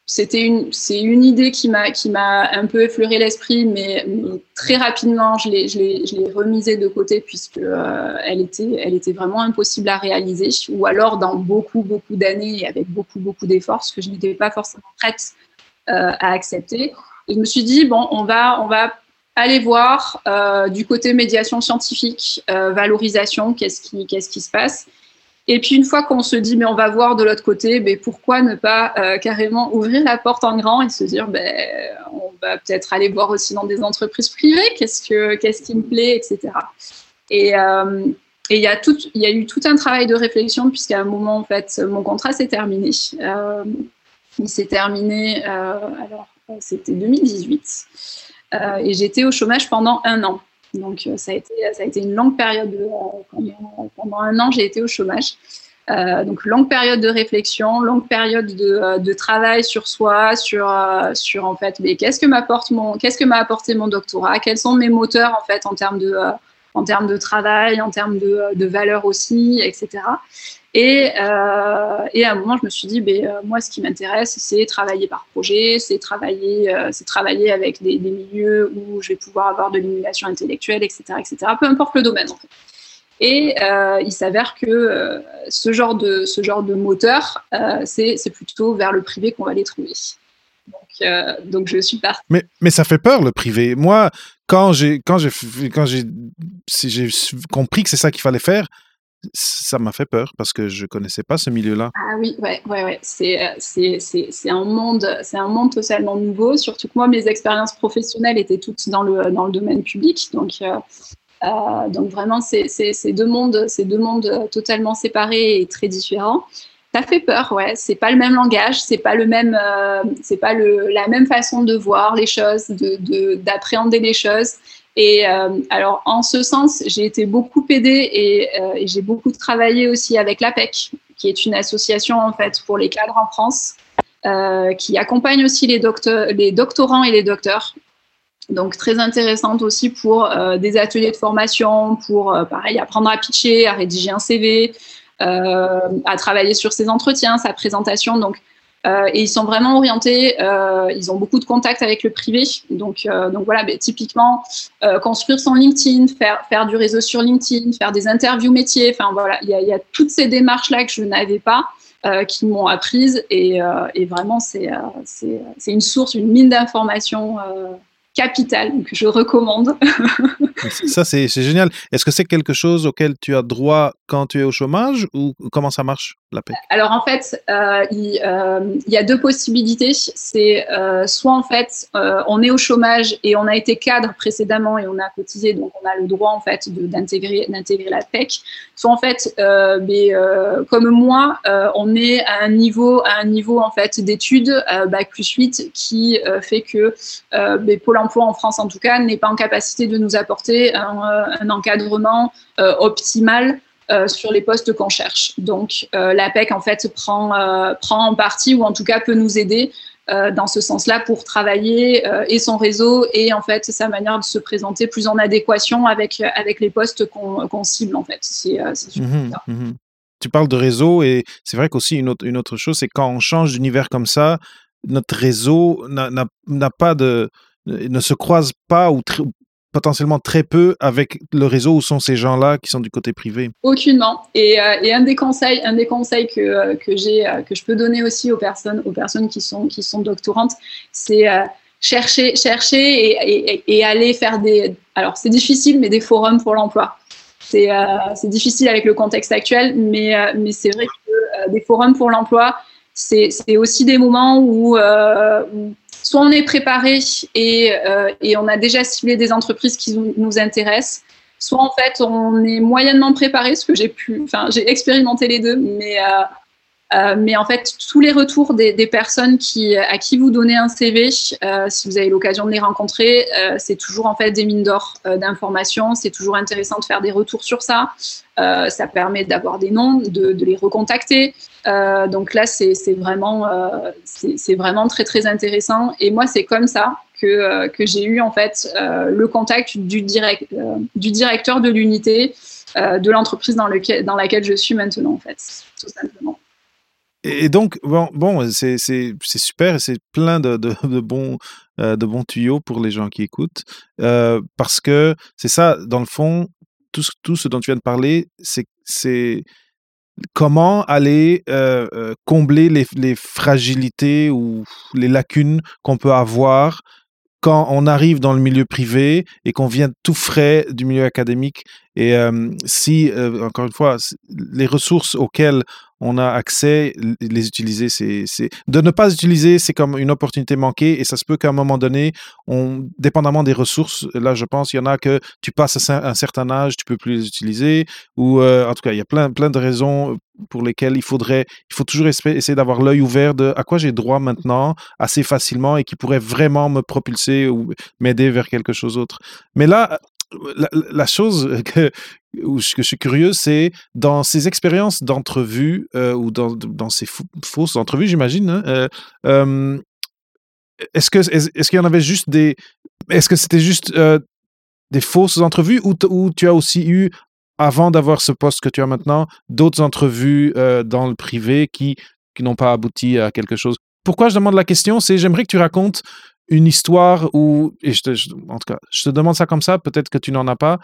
c'était une, c'est une idée qui m'a, qui m'a un peu effleuré l'esprit, mais, très rapidement, je l'ai, je l'ai, je l'ai remisée de côté puisque euh, elle était, elle était vraiment impossible à réaliser, ou alors dans beaucoup, beaucoup d'années et avec beaucoup, beaucoup d'efforts, ce que je n'étais pas forcément prête euh, à accepter. Je me suis dit, bon, on va, on va aller voir euh, du côté médiation scientifique, valorisation, qu'est-ce qui, qu'est-ce qui se passe. Et puis une fois qu'on se dit, mais on va voir de l'autre côté, mais pourquoi ne pas euh, carrément ouvrir la porte en grand et se dire, ben, on va peut-être aller voir aussi dans des entreprises privées, qu'est-ce, que, qu'est-ce qui me plaît, etc. Et, euh, et il y, a tout, il y a eu tout un travail de réflexion, puisqu'à un moment, en fait, mon contrat s'est terminé. Euh, il s'est terminé, alors c'était 2018, euh, et j'étais au chômage pendant un an. Donc ça a été, ça a été une longue période. De, pendant, un an, j'ai été au chômage. Euh, donc longue période de réflexion, longue période de, de travail sur soi, sur, sur en fait, mais qu'est-ce que m'apporte mon, qu'est-ce que m'a apporté mon doctorat, quels sont mes moteurs en fait en termes de, en termes de travail, en termes de, de valeur aussi, etc. Et, euh, et, à un moment, je me suis dit, ben, euh, moi, ce qui m'intéresse, c'est travailler par projet, c'est travailler, euh, travailler avec des, milieux où je vais pouvoir avoir de l'émulation intellectuelle, etc., etc. Peu importe le domaine. Et il s'avère que ce genre de ce genre de moteur, c'est plutôt vers le privé qu'on va les trouver. Donc, donc je suis partie. Mais, mais ça fait peur le privé. Moi, quand j'ai j'ai compris que c'est ça qu'il fallait faire, ça m'a fait peur parce que je connaissais pas ce milieu-là. Ah oui, ouais, ouais, ouais. C'est, c'est un monde, un monde totalement nouveau. Surtout que moi, mes expériences professionnelles étaient toutes dans le dans le domaine public, donc euh, euh, donc vraiment, c'est, deux mondes, deux mondes totalement séparés et très différents. Ça fait peur, ouais. C'est pas le même langage, c'est pas le même, euh, c'est pas le, la même façon de voir les choses, de, de d'appréhender les choses. Et euh, alors, en ce sens, j'ai été beaucoup aidée et, euh, et j'ai beaucoup travaillé aussi avec l'APEC, qui est une association en fait pour les cadres en France, euh, qui accompagne aussi les, les doctorants et les docteurs. Donc, très intéressante aussi pour des ateliers de formation, pour, pareil, apprendre à pitcher, à rédiger un CV, à travailler sur ses entretiens, sa présentation. Donc, euh, et ils sont vraiment orientés, euh, ils ont beaucoup de contacts avec le privé. Donc, euh, donc voilà, bah, typiquement, construire son LinkedIn, faire, faire du réseau sur LinkedIn, faire des interviews métiers. Enfin voilà, il y a, toutes ces démarches-là que je n'avais pas. Qui m'ont apprises et, vraiment c'est une source, une mine d'informations capitale que je recommande. ça, c'est génial. Est-ce que c'est quelque chose auquel tu as droit quand tu es au chômage ou comment ça marche? Alors en fait, euh, il, y a deux possibilités. C'est soit en fait, on est au chômage et on a été cadre précédemment et on a cotisé, donc on a le droit en fait d'intégrer d'intégrer l'APEC. Soit en fait, mais, comme moi, on est à un niveau à un niveau en fait d'études bac plus 8 qui fait que mais Pôle Emploi en France en tout cas n'est pas en capacité de nous apporter un, encadrement optimal euh, sur les postes qu'on cherche. Donc, euh, l'APEC, en fait, prend, euh, prend en partie, ou en tout cas peut nous aider dans ce sens-là pour travailler et son réseau et en fait sa manière de se présenter plus en adéquation avec, avec les postes qu'on cible, en fait. C'est mmh Tu parles de réseau et c'est vrai qu'aussi une autre, une autre chose, c'est quand on change d'univers comme ça, notre réseau n'a pas de ne se croise pas ou, potentiellement très peu avec le réseau où sont ces gens-là qui sont du côté privé Aucunement. Et, euh, un des conseils, un des conseils que, euh, que j'ai, euh, que je peux donner aussi aux personnes, aux personnes qui sont, qui sont doctorantes, c'est chercher, chercher et, aller faire des. Alors c'est difficile, mais des forums pour l'emploi. C'est, c'est difficile avec le contexte actuel, mais, mais c'est vrai que des forums pour l'emploi, c'est, aussi des moments où soit on est préparé et, euh, et, on a déjà ciblé des entreprises qui nous intéressent, soit en fait on est moyennement préparé, ce que j'ai pu, enfin j'ai expérimenté les deux, mais euh, euh, mais en fait, tous les retours des, personnes à qui vous donnez un CV, euh, si vous avez l'occasion de les rencontrer, euh, c'est toujours en fait des mines d'or d'informations. C'est toujours intéressant de faire des retours sur ça. ça permet d'avoir des noms, de, les recontacter. donc là, c'est vraiment, c'est vraiment très très intéressant. Et moi, c'est comme ça que, que j'ai eu en fait le contact du, direct, du directeur de l'unité de l'entreprise dans, dans laquelle je suis maintenant en fait, tout simplement. Et donc, bon, bon c'est super c'est plein de, de, de bons, euh, de bons tuyaux pour les gens qui écoutent. Euh, parce que c'est ça, dans le fond, tout, tout ce dont tu viens de parler, c'est comment aller euh, combler les, les, fragilités ou les lacunes qu'on peut avoir quand on arrive dans le milieu privé et qu'on vient tout frais du milieu académique. Et si, encore une fois, les ressources auxquelles on a accès, les utiliser, c'est, de ne pas utiliser, c'est comme une opportunité manquée et ça se peut qu'à un moment donné, on, dépendamment des ressources, là je pense, il y en a que tu passes à un certain âge, tu peux plus les utiliser ou euh, en tout cas, il y a plein, plein de raisons pour lesquelles il faudrait, il faut toujours essayer d'avoir l'œil ouvert de à quoi j'ai droit maintenant assez facilement et qui pourrait vraiment me propulser ou m'aider vers quelque chose d'autre. Mais là, la, chose que, où je, suis curieux, c'est dans ces expériences d'entrevue euh, ou dans, dans, ces fausses entrevues, j'imagine. Hein, euh, est-ce que est-ce qu'il y en avait juste des est-ce que c'était juste euh, des fausses entrevues ou, ou, tu as aussi eu avant d'avoir ce poste que tu as maintenant d'autres entrevues dans le privé qui qui n'ont pas abouti à quelque chose? Pourquoi je demande la question, c'est j'aimerais que tu racontes une histoire où, en tout cas, je te demande ça comme ça, peut-être que tu n'en as pas,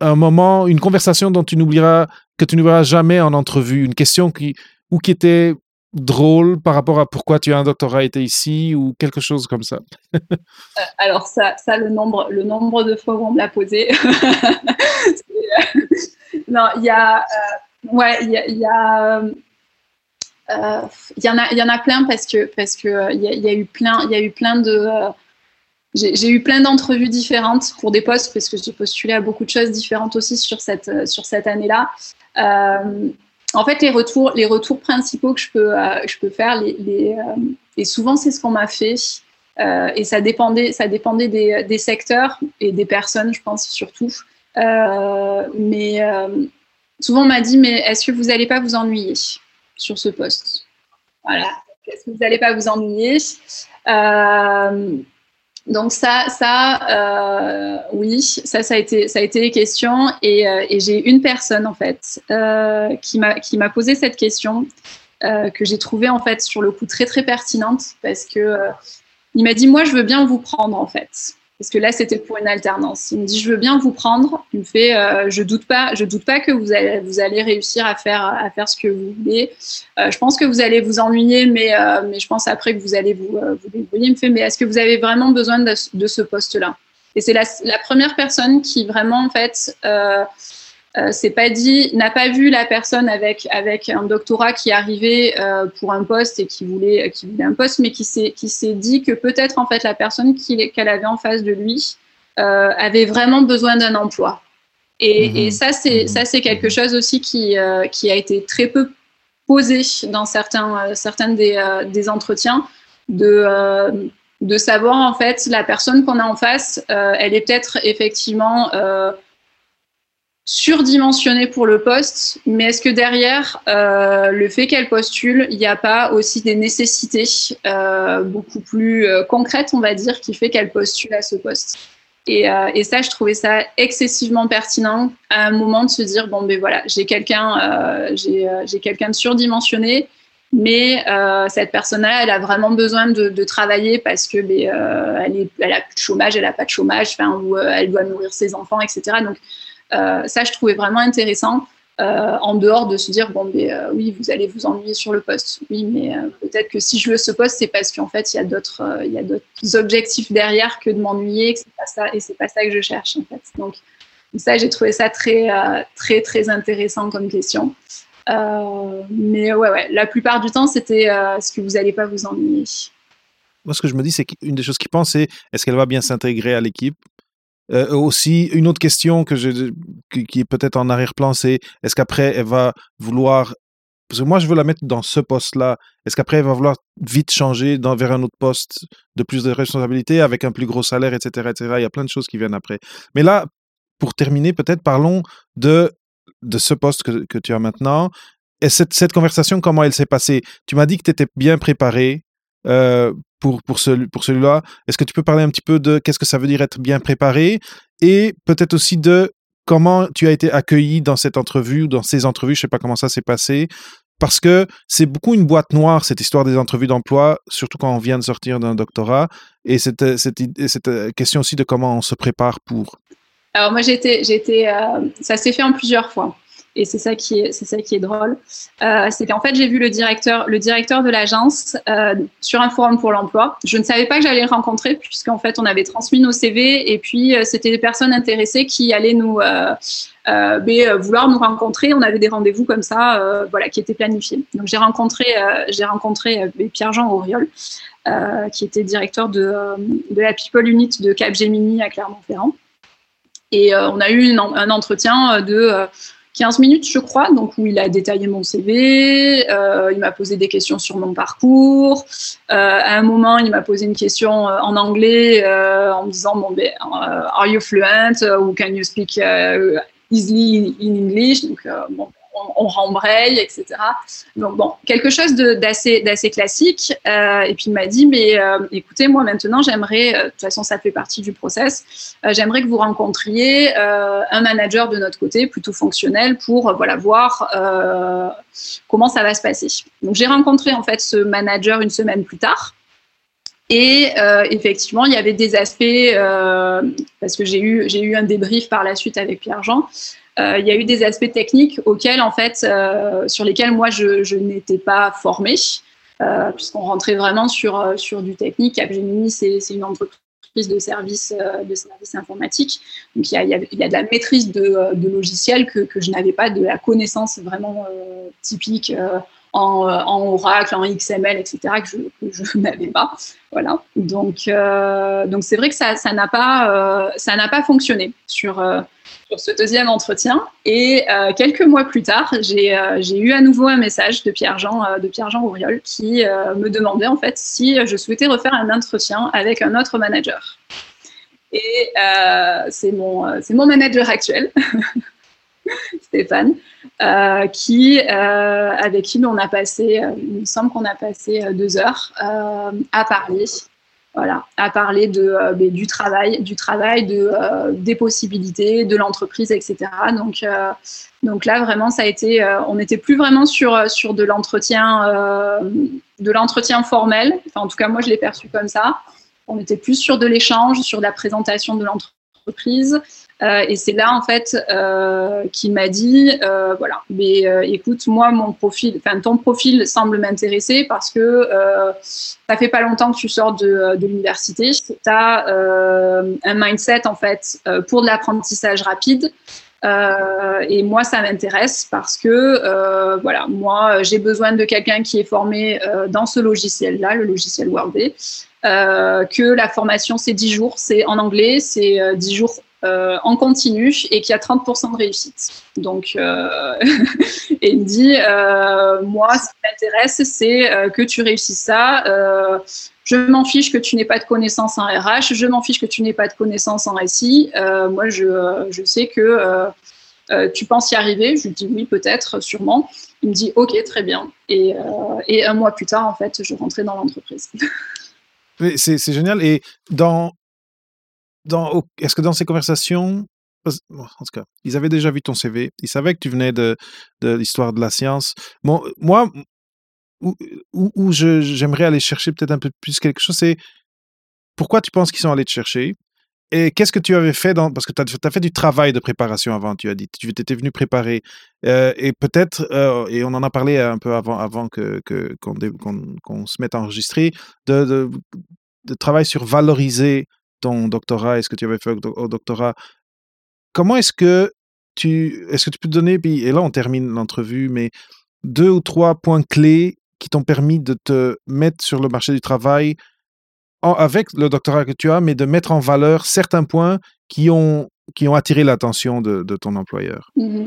un moment, une conversation dont tu n'oublieras, que tu n'oublieras jamais en entrevue, une question qui, ou qui était drôle par rapport à pourquoi tu as un doctorat été ici ou quelque chose comme ça euh, Alors ça, ça le nombre, le nombre de fois où on me l'a posé. non, il y a, euh, ouais, il y a il euh, y en a, il y en a plein parce que parce que il euh, y, a eu plein, il y a eu plein de euh, j'ai eu plein d'entrevues différentes pour des postes parce que j'ai postulé à beaucoup de choses différentes aussi sur cette sur cette année-là. en fait, les retours, les retours principaux que je peux, je peux faire, les, et souvent c'est ce qu'on m'a fait, et ça dépendait, ça dépendait des, des, secteurs et des personnes, je pense surtout. mais souvent on m'a dit, mais est-ce que vous n'allez pas vous ennuyer? Sur ce poste. Voilà. Est-ce que vous n'allez pas vous ennuyer? Euh, donc ça, ça, euh, oui, ça, ça a été, ça a été les questions. Et, euh, et j'ai une personne en fait qui m'a qui m'a posé cette question que j'ai trouvée en fait sur le coup très très pertinente parce que il m'a dit moi je veux bien vous prendre en fait parce que là c'était pour une alternance. Il me dit je veux bien vous prendre. Il me fait euh, je doute pas, je doute pas que vous allez vous allez réussir à faire ce que vous voulez. Euh, je pense que vous allez vous ennuyer, mais euh, je pense après que vous allez vous débrouiller. Il me fait mais est-ce que vous avez vraiment besoin de, ce poste là Et c'est la, la, première personne qui vraiment en fait c'est pas dit, n'a pas vu la personne avec avec un doctorat qui arrivait pour un poste et qui voulait qui voulait un poste, mais qui s'est dit que peut-être en fait la personne qu'elle avait en face de lui avait vraiment besoin d'un emploi. Et, et mmh. ça c'est ça c'est quelque chose aussi qui qui a été très peu posé dans certains des, des entretiens de de savoir en fait la personne qu'on a en face, euh, elle est peut-être effectivement euh, surdimensionnée pour le poste, mais est-ce que derrière euh, le fait qu'elle postule, il n'y a pas aussi des nécessités beaucoup plus concrètes, on va dire, qui fait qu'elle postule à ce poste? Et, ça, je trouvais ça excessivement pertinent à un moment de se dire bon ben voilà, j'ai quelqu'un, j'ai quelqu'un de surdimensionné mais euh, cette personne-là, elle a vraiment besoin de, travailler parce que ben, euh, elle, a plus de chômage, elle a pas de chômage, enfin, euh, elle doit nourrir ses enfants, etc. Donc euh, ça, je trouvais vraiment intéressant. Euh, en dehors de se dire bon ben oui vous allez vous ennuyer sur le poste. Oui mais peut-être que si je veux ce poste c'est parce qu'en fait il y a d'autres objectifs derrière que de m'ennuyer que c'est pas et c'est pas ça que je cherche en fait. Donc ça j'ai trouvé ça très très très intéressant comme question. Euh, mais ouais, ouais, la plupart du temps, c'était euh, est-ce que vous n'allez pas vous ennuyer? Moi, ce que je me dis, c'est qu'une des choses qu'ils pensent, c'est est-ce qu'elle va bien s'intégrer à l'équipe? Euh, aussi, une autre question que je, qui est peut-être en arrière-plan, c'est est-ce qu'après, elle va vouloir. Parce que moi, je veux la mettre dans ce poste-là. Est-ce qu'après, elle va vouloir vite changer vers un autre poste de plus de responsabilité, avec un plus gros salaire, etc., etc. Il y a plein de choses qui viennent après. Mais là, pour terminer, peut-être parlons de de ce poste que, que tu as maintenant. Et cette, cette, conversation, comment elle s'est passée? Tu m'as dit que tu étais bien préparé euh, pour, pour, pour celui-là. Est-ce que tu peux parler un petit peu de qu'est-ce que ça veut dire être bien préparé et peut-être aussi de comment tu as été accueilli dans cette entrevue ou dans ces entrevues, je ne sais pas comment ça s'est passé, parce que c'est beaucoup une boîte noire, cette histoire des entrevues d'emploi, surtout quand on vient de sortir d'un doctorat, et cette, cette, cette, question aussi de comment on se prépare pour. Alors moi j'étais, j'étais, euh, ça s'est fait en plusieurs fois. Et c'est ça qui est, drôle. Euh, c'est qu'en fait j'ai vu le directeur, le directeur de l'agence euh, sur un forum pour l'emploi. Je ne savais pas que j'allais le rencontrer puisqu'en fait on avait transmis nos CV et puis euh, c'était des personnes intéressées qui allaient nous euh, ben, vouloir nous rencontrer. On avait des rendez-vous comme ça, voilà, qui étaient planifiés. Donc j'ai rencontré, j'ai rencontré Pierre-Jean Auriol. qui était directeur de, la People Unit de Capgemini à Clermont-Ferrand. Et on a eu un entretien de 15 euh, minutes, je crois, donc où il a détaillé mon CV, il m'a posé des questions sur mon parcours. à un moment, il m'a posé une question en anglais en me disant bon, ben, Are you fluent? Ou can you speak easily in English? Donc, bon, on, rembraye, etc. Donc bon, quelque chose d'assez classique. Euh, et puis il m'a dit, mais euh, écoutez, moi maintenant, j'aimerais, euh, de toute façon ça fait partie du process, j'aimerais que vous rencontriez un manager de notre côté, plutôt fonctionnel, pour voilà voir comment ça va se passer. Donc j'ai rencontré en fait ce manager une semaine plus tard. Et effectivement, il y avait des aspects, parce que j'ai eu, eu un débrief par la suite avec Pierre-Jean, il y a eu des aspects techniques auxquels, en fait, euh, sur lesquels moi, je, n'étais pas formée, euh, puisqu'on rentrait vraiment sur, sur du technique. Capgemini, c'est une entreprise de services de services informatiques. Donc il y, a, il y a, de la maîtrise de, de logiciels que, que je n'avais pas, de la connaissance vraiment typique en, en, Oracle, en XML, etc., que je, je n'avais pas. Voilà. Donc, euh, donc c'est vrai que ça, ça n'a pas, euh, ça n'a pas fonctionné sur, sur ce deuxième entretien. Et euh, quelques mois plus tard, j'ai euh, eu à nouveau un message de Pierre-Jean euh, de Pierre-Jean Auriol qui me demandait en fait si je souhaitais refaire un entretien avec un autre manager. Et c'est mon, c'est mon manager actuel, Stéphane, qui, avec qui on a passé, il me semble qu'on a passé deux heures à parler voilà, à parler de, euh, du travail, du travail, de, euh, des possibilités, de l'entreprise, etc. Donc, euh, donc là, vraiment, ça a été, on n'était plus vraiment sur, sur de l'entretien, de l'entretien formel. Enfin, en tout cas, moi, je l'ai perçu comme ça. On était plus sur de l'échange, sur la présentation de l'entreprise. Euh, et c'est là en fait euh, qu'il m'a dit euh, voilà, mais écoute, moi mon profil, enfin ton profil semble m'intéresser parce que ça fait pas longtemps que tu sors de, l'université, tu as un mindset en fait pour de l'apprentissage rapide. et moi, ça m'intéresse parce que, voilà, moi, j'ai besoin de quelqu'un qui est formé dans ce logiciel-là, le logiciel Workday, que la formation, c'est 10 jours, c'est en anglais, c'est 10 jours euh, en continu et qui a 30% de réussite. Donc, euh, et il me dit, euh, moi, ce qui m'intéresse, c'est que tu réussisses ça. je m'en fiche que tu n'aies pas de connaissances en RH, je m'en fiche que tu n'aies pas de connaissances en récit. moi, je, sais que tu penses y arriver. Je lui dis oui, peut-être, sûrement. Il me dit ok, très bien. Et un mois plus tard, en fait, je rentrais dans l'entreprise. C'est génial. Et dans est-ce que dans ces conversations, en tout cas, ils avaient déjà vu ton CV, ils savaient que tu venais de, de l'histoire de la science. Bon, moi, où, où, j'aimerais aller chercher peut-être un peu plus quelque chose, c'est pourquoi tu penses qu'ils sont allés te chercher? Et qu'est-ce que tu avais fait. Parce que tu as, fait du travail de préparation avant, tu as dit. Tu étais venu préparer. Euh, et peut-être, euh, et on en a parlé un peu avant, avant que, qu'on, se mette à enregistrer, de, travail sur valoriser ton doctorat et ce que tu avais fait au doctorat, comment est-ce que tu, est-ce que tu peux donner, puis, et là on termine l'entrevue, mais deux ou trois points clés qui t'ont permis de te mettre sur le marché du travail avec le doctorat que tu as, mais de mettre en valeur certains points qui ont, qui ont attiré l'attention de, ton employeur mmh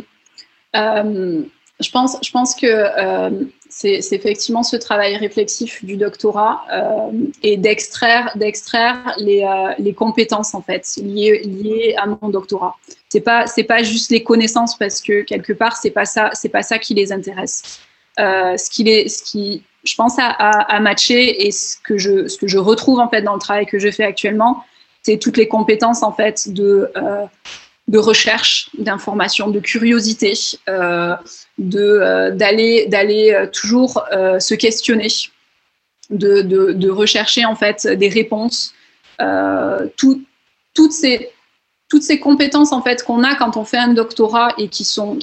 je pense, je pense que euh, c'est effectivement ce travail réflexif du doctorat euh, et d'extraire les, euh, les, compétences en fait liées, liées à mon doctorat. C'est pas c'est pas juste les connaissances parce que quelque part c'est pas ça pas ça qui les intéresse. ce qui les ce qui je pense à, matcher et ce que je retrouve en fait dans le travail que je fais actuellement, c'est toutes les compétences en fait de de recherche d'information, de curiosité, euh, euh, d'aller euh, toujours euh, se questionner, de, rechercher en fait des réponses. Tout, toutes ces compétences en fait qu'on a quand on fait un doctorat et qui sont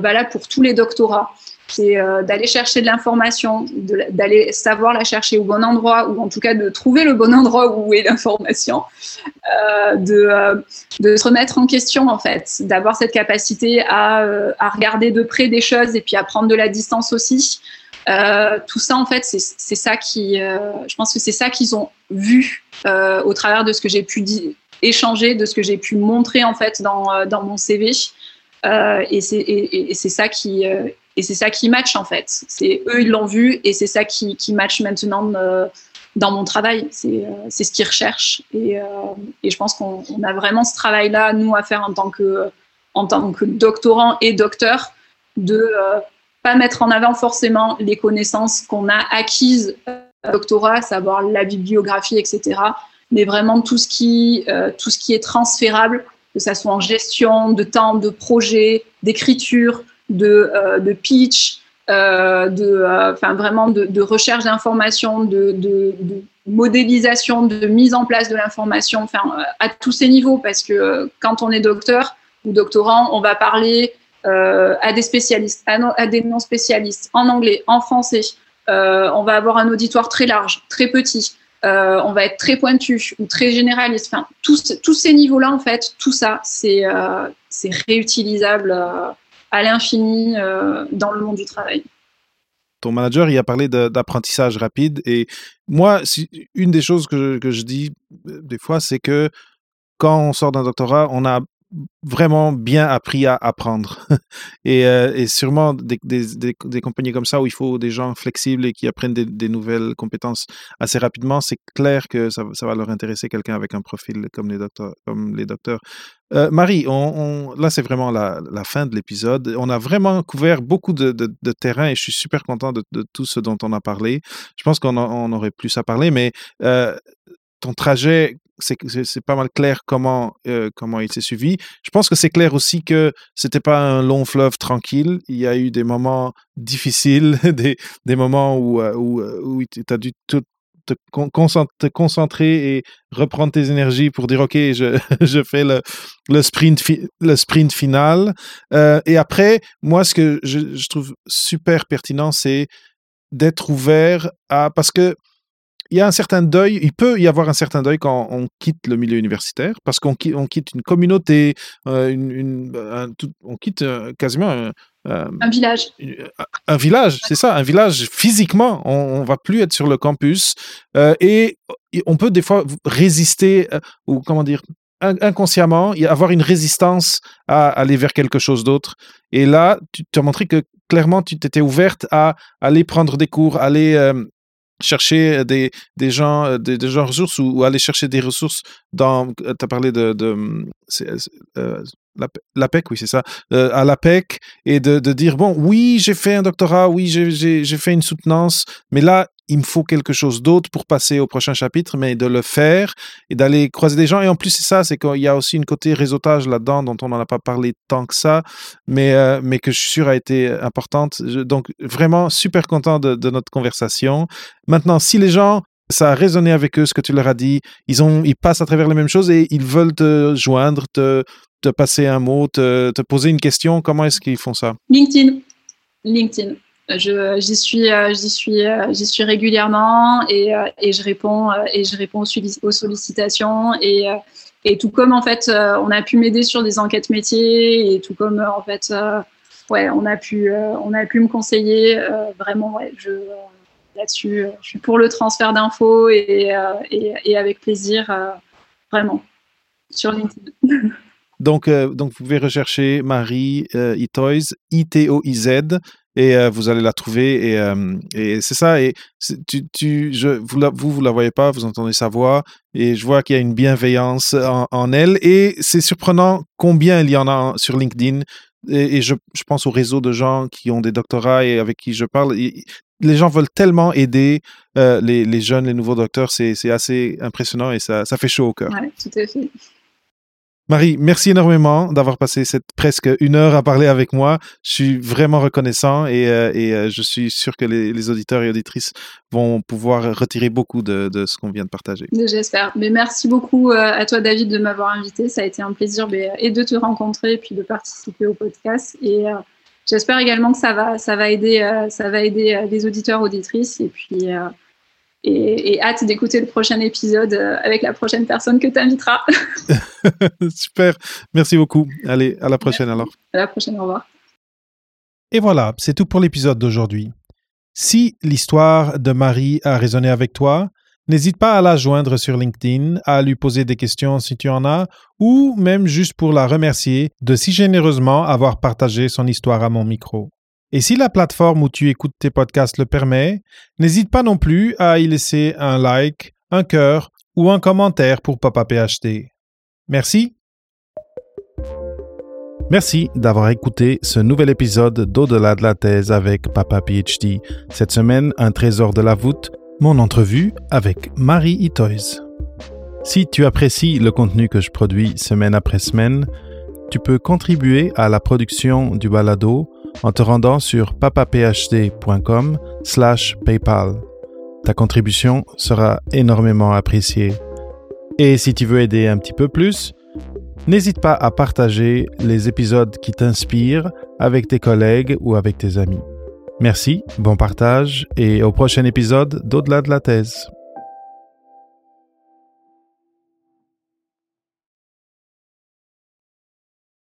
valables pour tous les doctorats c'est euh, d'aller chercher de l'information, d'aller savoir la chercher au bon endroit, ou en tout cas de trouver le bon endroit où est l'information, euh, de, euh, de, se remettre en question en fait, d'avoir cette capacité à, à, regarder de près des choses et puis à prendre de la distance aussi. tout ça en fait, c'est ça qui, je pense que c'est ça qu'ils ont vu au travers de ce que j'ai pu échanger, de ce que j'ai pu montrer en fait dans, dans mon CV. et c'est ça qui et c'est ça qui match en fait. C'est eux, ils l'ont vu et c'est ça qui, qui match maintenant euh, dans mon travail. C'est euh, ce qu'ils recherchent. Et, euh, je pense qu'on a vraiment ce travail-là, nous, à faire en tant que, en doctorant et docteur, de pas mettre en avant forcément les connaissances qu'on a acquises au doctorat, savoir la bibliographie, etc. Mais vraiment tout ce qui, tout ce qui est transférable, que ça soit en gestion de temps, de projet, d'écriture, de, euh, de pitch, euh, de, euh, vraiment de, recherche d'informations, de, modélisation, de mise en place de l'information, à tous ces niveaux, parce que quand on est docteur ou doctorant, on va parler à des spécialistes, à, des non spécialistes, en anglais, en français. on va avoir un auditoire très large, très petit. on va être très pointu ou très généraliste. Enfin, tous, tous ces niveaux-là, en fait, tout ça, c'est réutilisable à l'infini euh, dans le monde du travail. Ton manager, il a parlé d'apprentissage rapide. Et moi, une des choses que, je dis euh, des fois, c'est que quand on sort d'un doctorat, on a vraiment bien appris à apprendre. et, euh, et, sûrement des, des, compagnies comme ça où il faut des gens flexibles et qui apprennent des, nouvelles compétences assez rapidement, c'est clair que ça, va leur intéresser quelqu'un avec un profil comme les docteurs. Comme les docteurs. Euh, Marie, on, là c'est vraiment la, la, fin de l'épisode. On a vraiment couvert beaucoup de, de, de, terrain et je suis super content de, tout ce dont on a parlé. Je pense qu'on on aurait plus à parler, mais euh, ton trajet c'est pas mal clair comment, euh, comment il s'est suivi. Je pense que c'est clair aussi que c'était pas un long fleuve tranquille. Il y a eu des moments difficiles, des, moments où, euh, où, euh, où tu as dû te, te, concentrer et reprendre tes énergies pour dire OK, je, je fais le, le, sprint, le sprint final. et après, moi, ce que je, je trouve super pertinent, c'est d'être ouvert à. Parce que il y a un certain deuil, il peut y avoir un certain deuil quand on quitte le milieu universitaire, parce qu'on quitte, on quitte une communauté, euh, une, une- un tout- on quitte euh, quasiment un, euh, Un village. un village, c'est ça, un village physiquement. On, on va plus être sur le campus euh, et on peut des fois résister euh, ou comment dire in- inconsciemment avoir une résistance à aller vers quelque chose d'autre. Et là, tu as montré que clairement tu t'étais ouverte à aller prendre des cours, aller chercher des, des gens, euh, des, des gens ressources ou, aller chercher des ressources dans. Tu as parlé de. de euh, l'APEC, oui, c'est ça. euh, à l'APEC et de, de dire bon, oui, j'ai fait un doctorat, oui, j'ai fait une soutenance, mais là, il me faut quelque chose d'autre pour passer au prochain chapitre, mais de le faire et d'aller croiser des gens. Et en plus, c'est ça, c'est qu'il y a aussi une côté réseautage là-dedans dont on n'en a pas parlé tant que ça, mais, euh, mais que je suis sûr a été importante. Donc, vraiment super content de, de notre conversation. Maintenant, si les gens, ça a résonné avec eux, ce que tu leur as dit, ils, ont, ils passent à travers les mêmes choses et ils veulent te joindre, te, te passer un mot, te, te poser une question, comment est-ce qu'ils font ça? LinkedIn. LinkedIn. J'y suis, euh, j'y suis, euh, j'y suis régulièrement et, euh, et je réponds et je réponds aux, sollic- aux sollicitations et, et tout comme en fait on a pu m'aider sur des enquêtes métiers et tout comme en fait ouais on a pu on a pu me conseiller vraiment là-dessus je suis pour le transfert d'infos et, et, avec plaisir vraiment sur LinkedIn. Donc, euh, donc, vous pouvez rechercher Marie euh, Itoiz, I-T-O-I-Z, et euh, vous allez la trouver. Et, c'est ça. Et tu, tu, je, vous, vous, vous la voyez pas, vous entendez sa voix, et je vois qu'il y a une bienveillance en, elle. Et c'est surprenant combien il y en a sur LinkedIn. Et, je, je pense au réseau de gens qui ont des doctorats et avec qui je parle. Les gens veulent tellement aider les, jeunes, les nouveaux docteurs. C'est assez impressionnant et ça, ça fait chaud au cœur. Ouais, tout à fait. Marie, merci énormément d'avoir passé cette presque une heure à parler avec moi. Je suis vraiment reconnaissant et, euh, euh, je suis sûr que les, auditeurs et auditrices vont pouvoir retirer beaucoup de, ce qu'on vient de partager. J'espère. Mais merci beaucoup euh, à toi, David, de m'avoir invité. Ça a été un plaisir et de te rencontrer et puis de participer au podcast. Et j'espère également que ça va, ça va aider, ça va aider les auditeurs, auditrices. Et puis, et, et hâte d'écouter le prochain épisode euh, avec la prochaine personne que tu inviteras. Super, merci beaucoup. Allez, à la prochaine alors. À la prochaine, au revoir. Et voilà, c'est tout pour l'épisode d'aujourd'hui. Si l'histoire de Marie a résonné avec toi, n'hésite pas à la joindre sur LinkedIn, à lui poser des questions si tu en as, ou même juste pour la remercier de si généreusement avoir partagé son histoire à mon micro. Et si la plateforme où tu écoutes tes podcasts le permet, n'hésite pas non plus à y laisser un like, un cœur ou un commentaire pour Papa PhD. Merci. Merci d'avoir écouté ce nouvel épisode d'Au-delà de la thèse avec Papa PhD. Cette semaine, un trésor de la voûte, mon entrevue avec Marie Itoiz. Si tu apprécies le contenu que je produis semaine après semaine, tu peux contribuer à la production du balado en te rendant sur papaphd.com slash paypal. Ta contribution sera énormément appréciée. Et si tu veux aider un petit peu plus, n'hésite pas à partager les épisodes qui t'inspirent avec tes collègues ou avec tes amis. Merci, bon partage et au prochain épisode d'Au-delà de la thèse.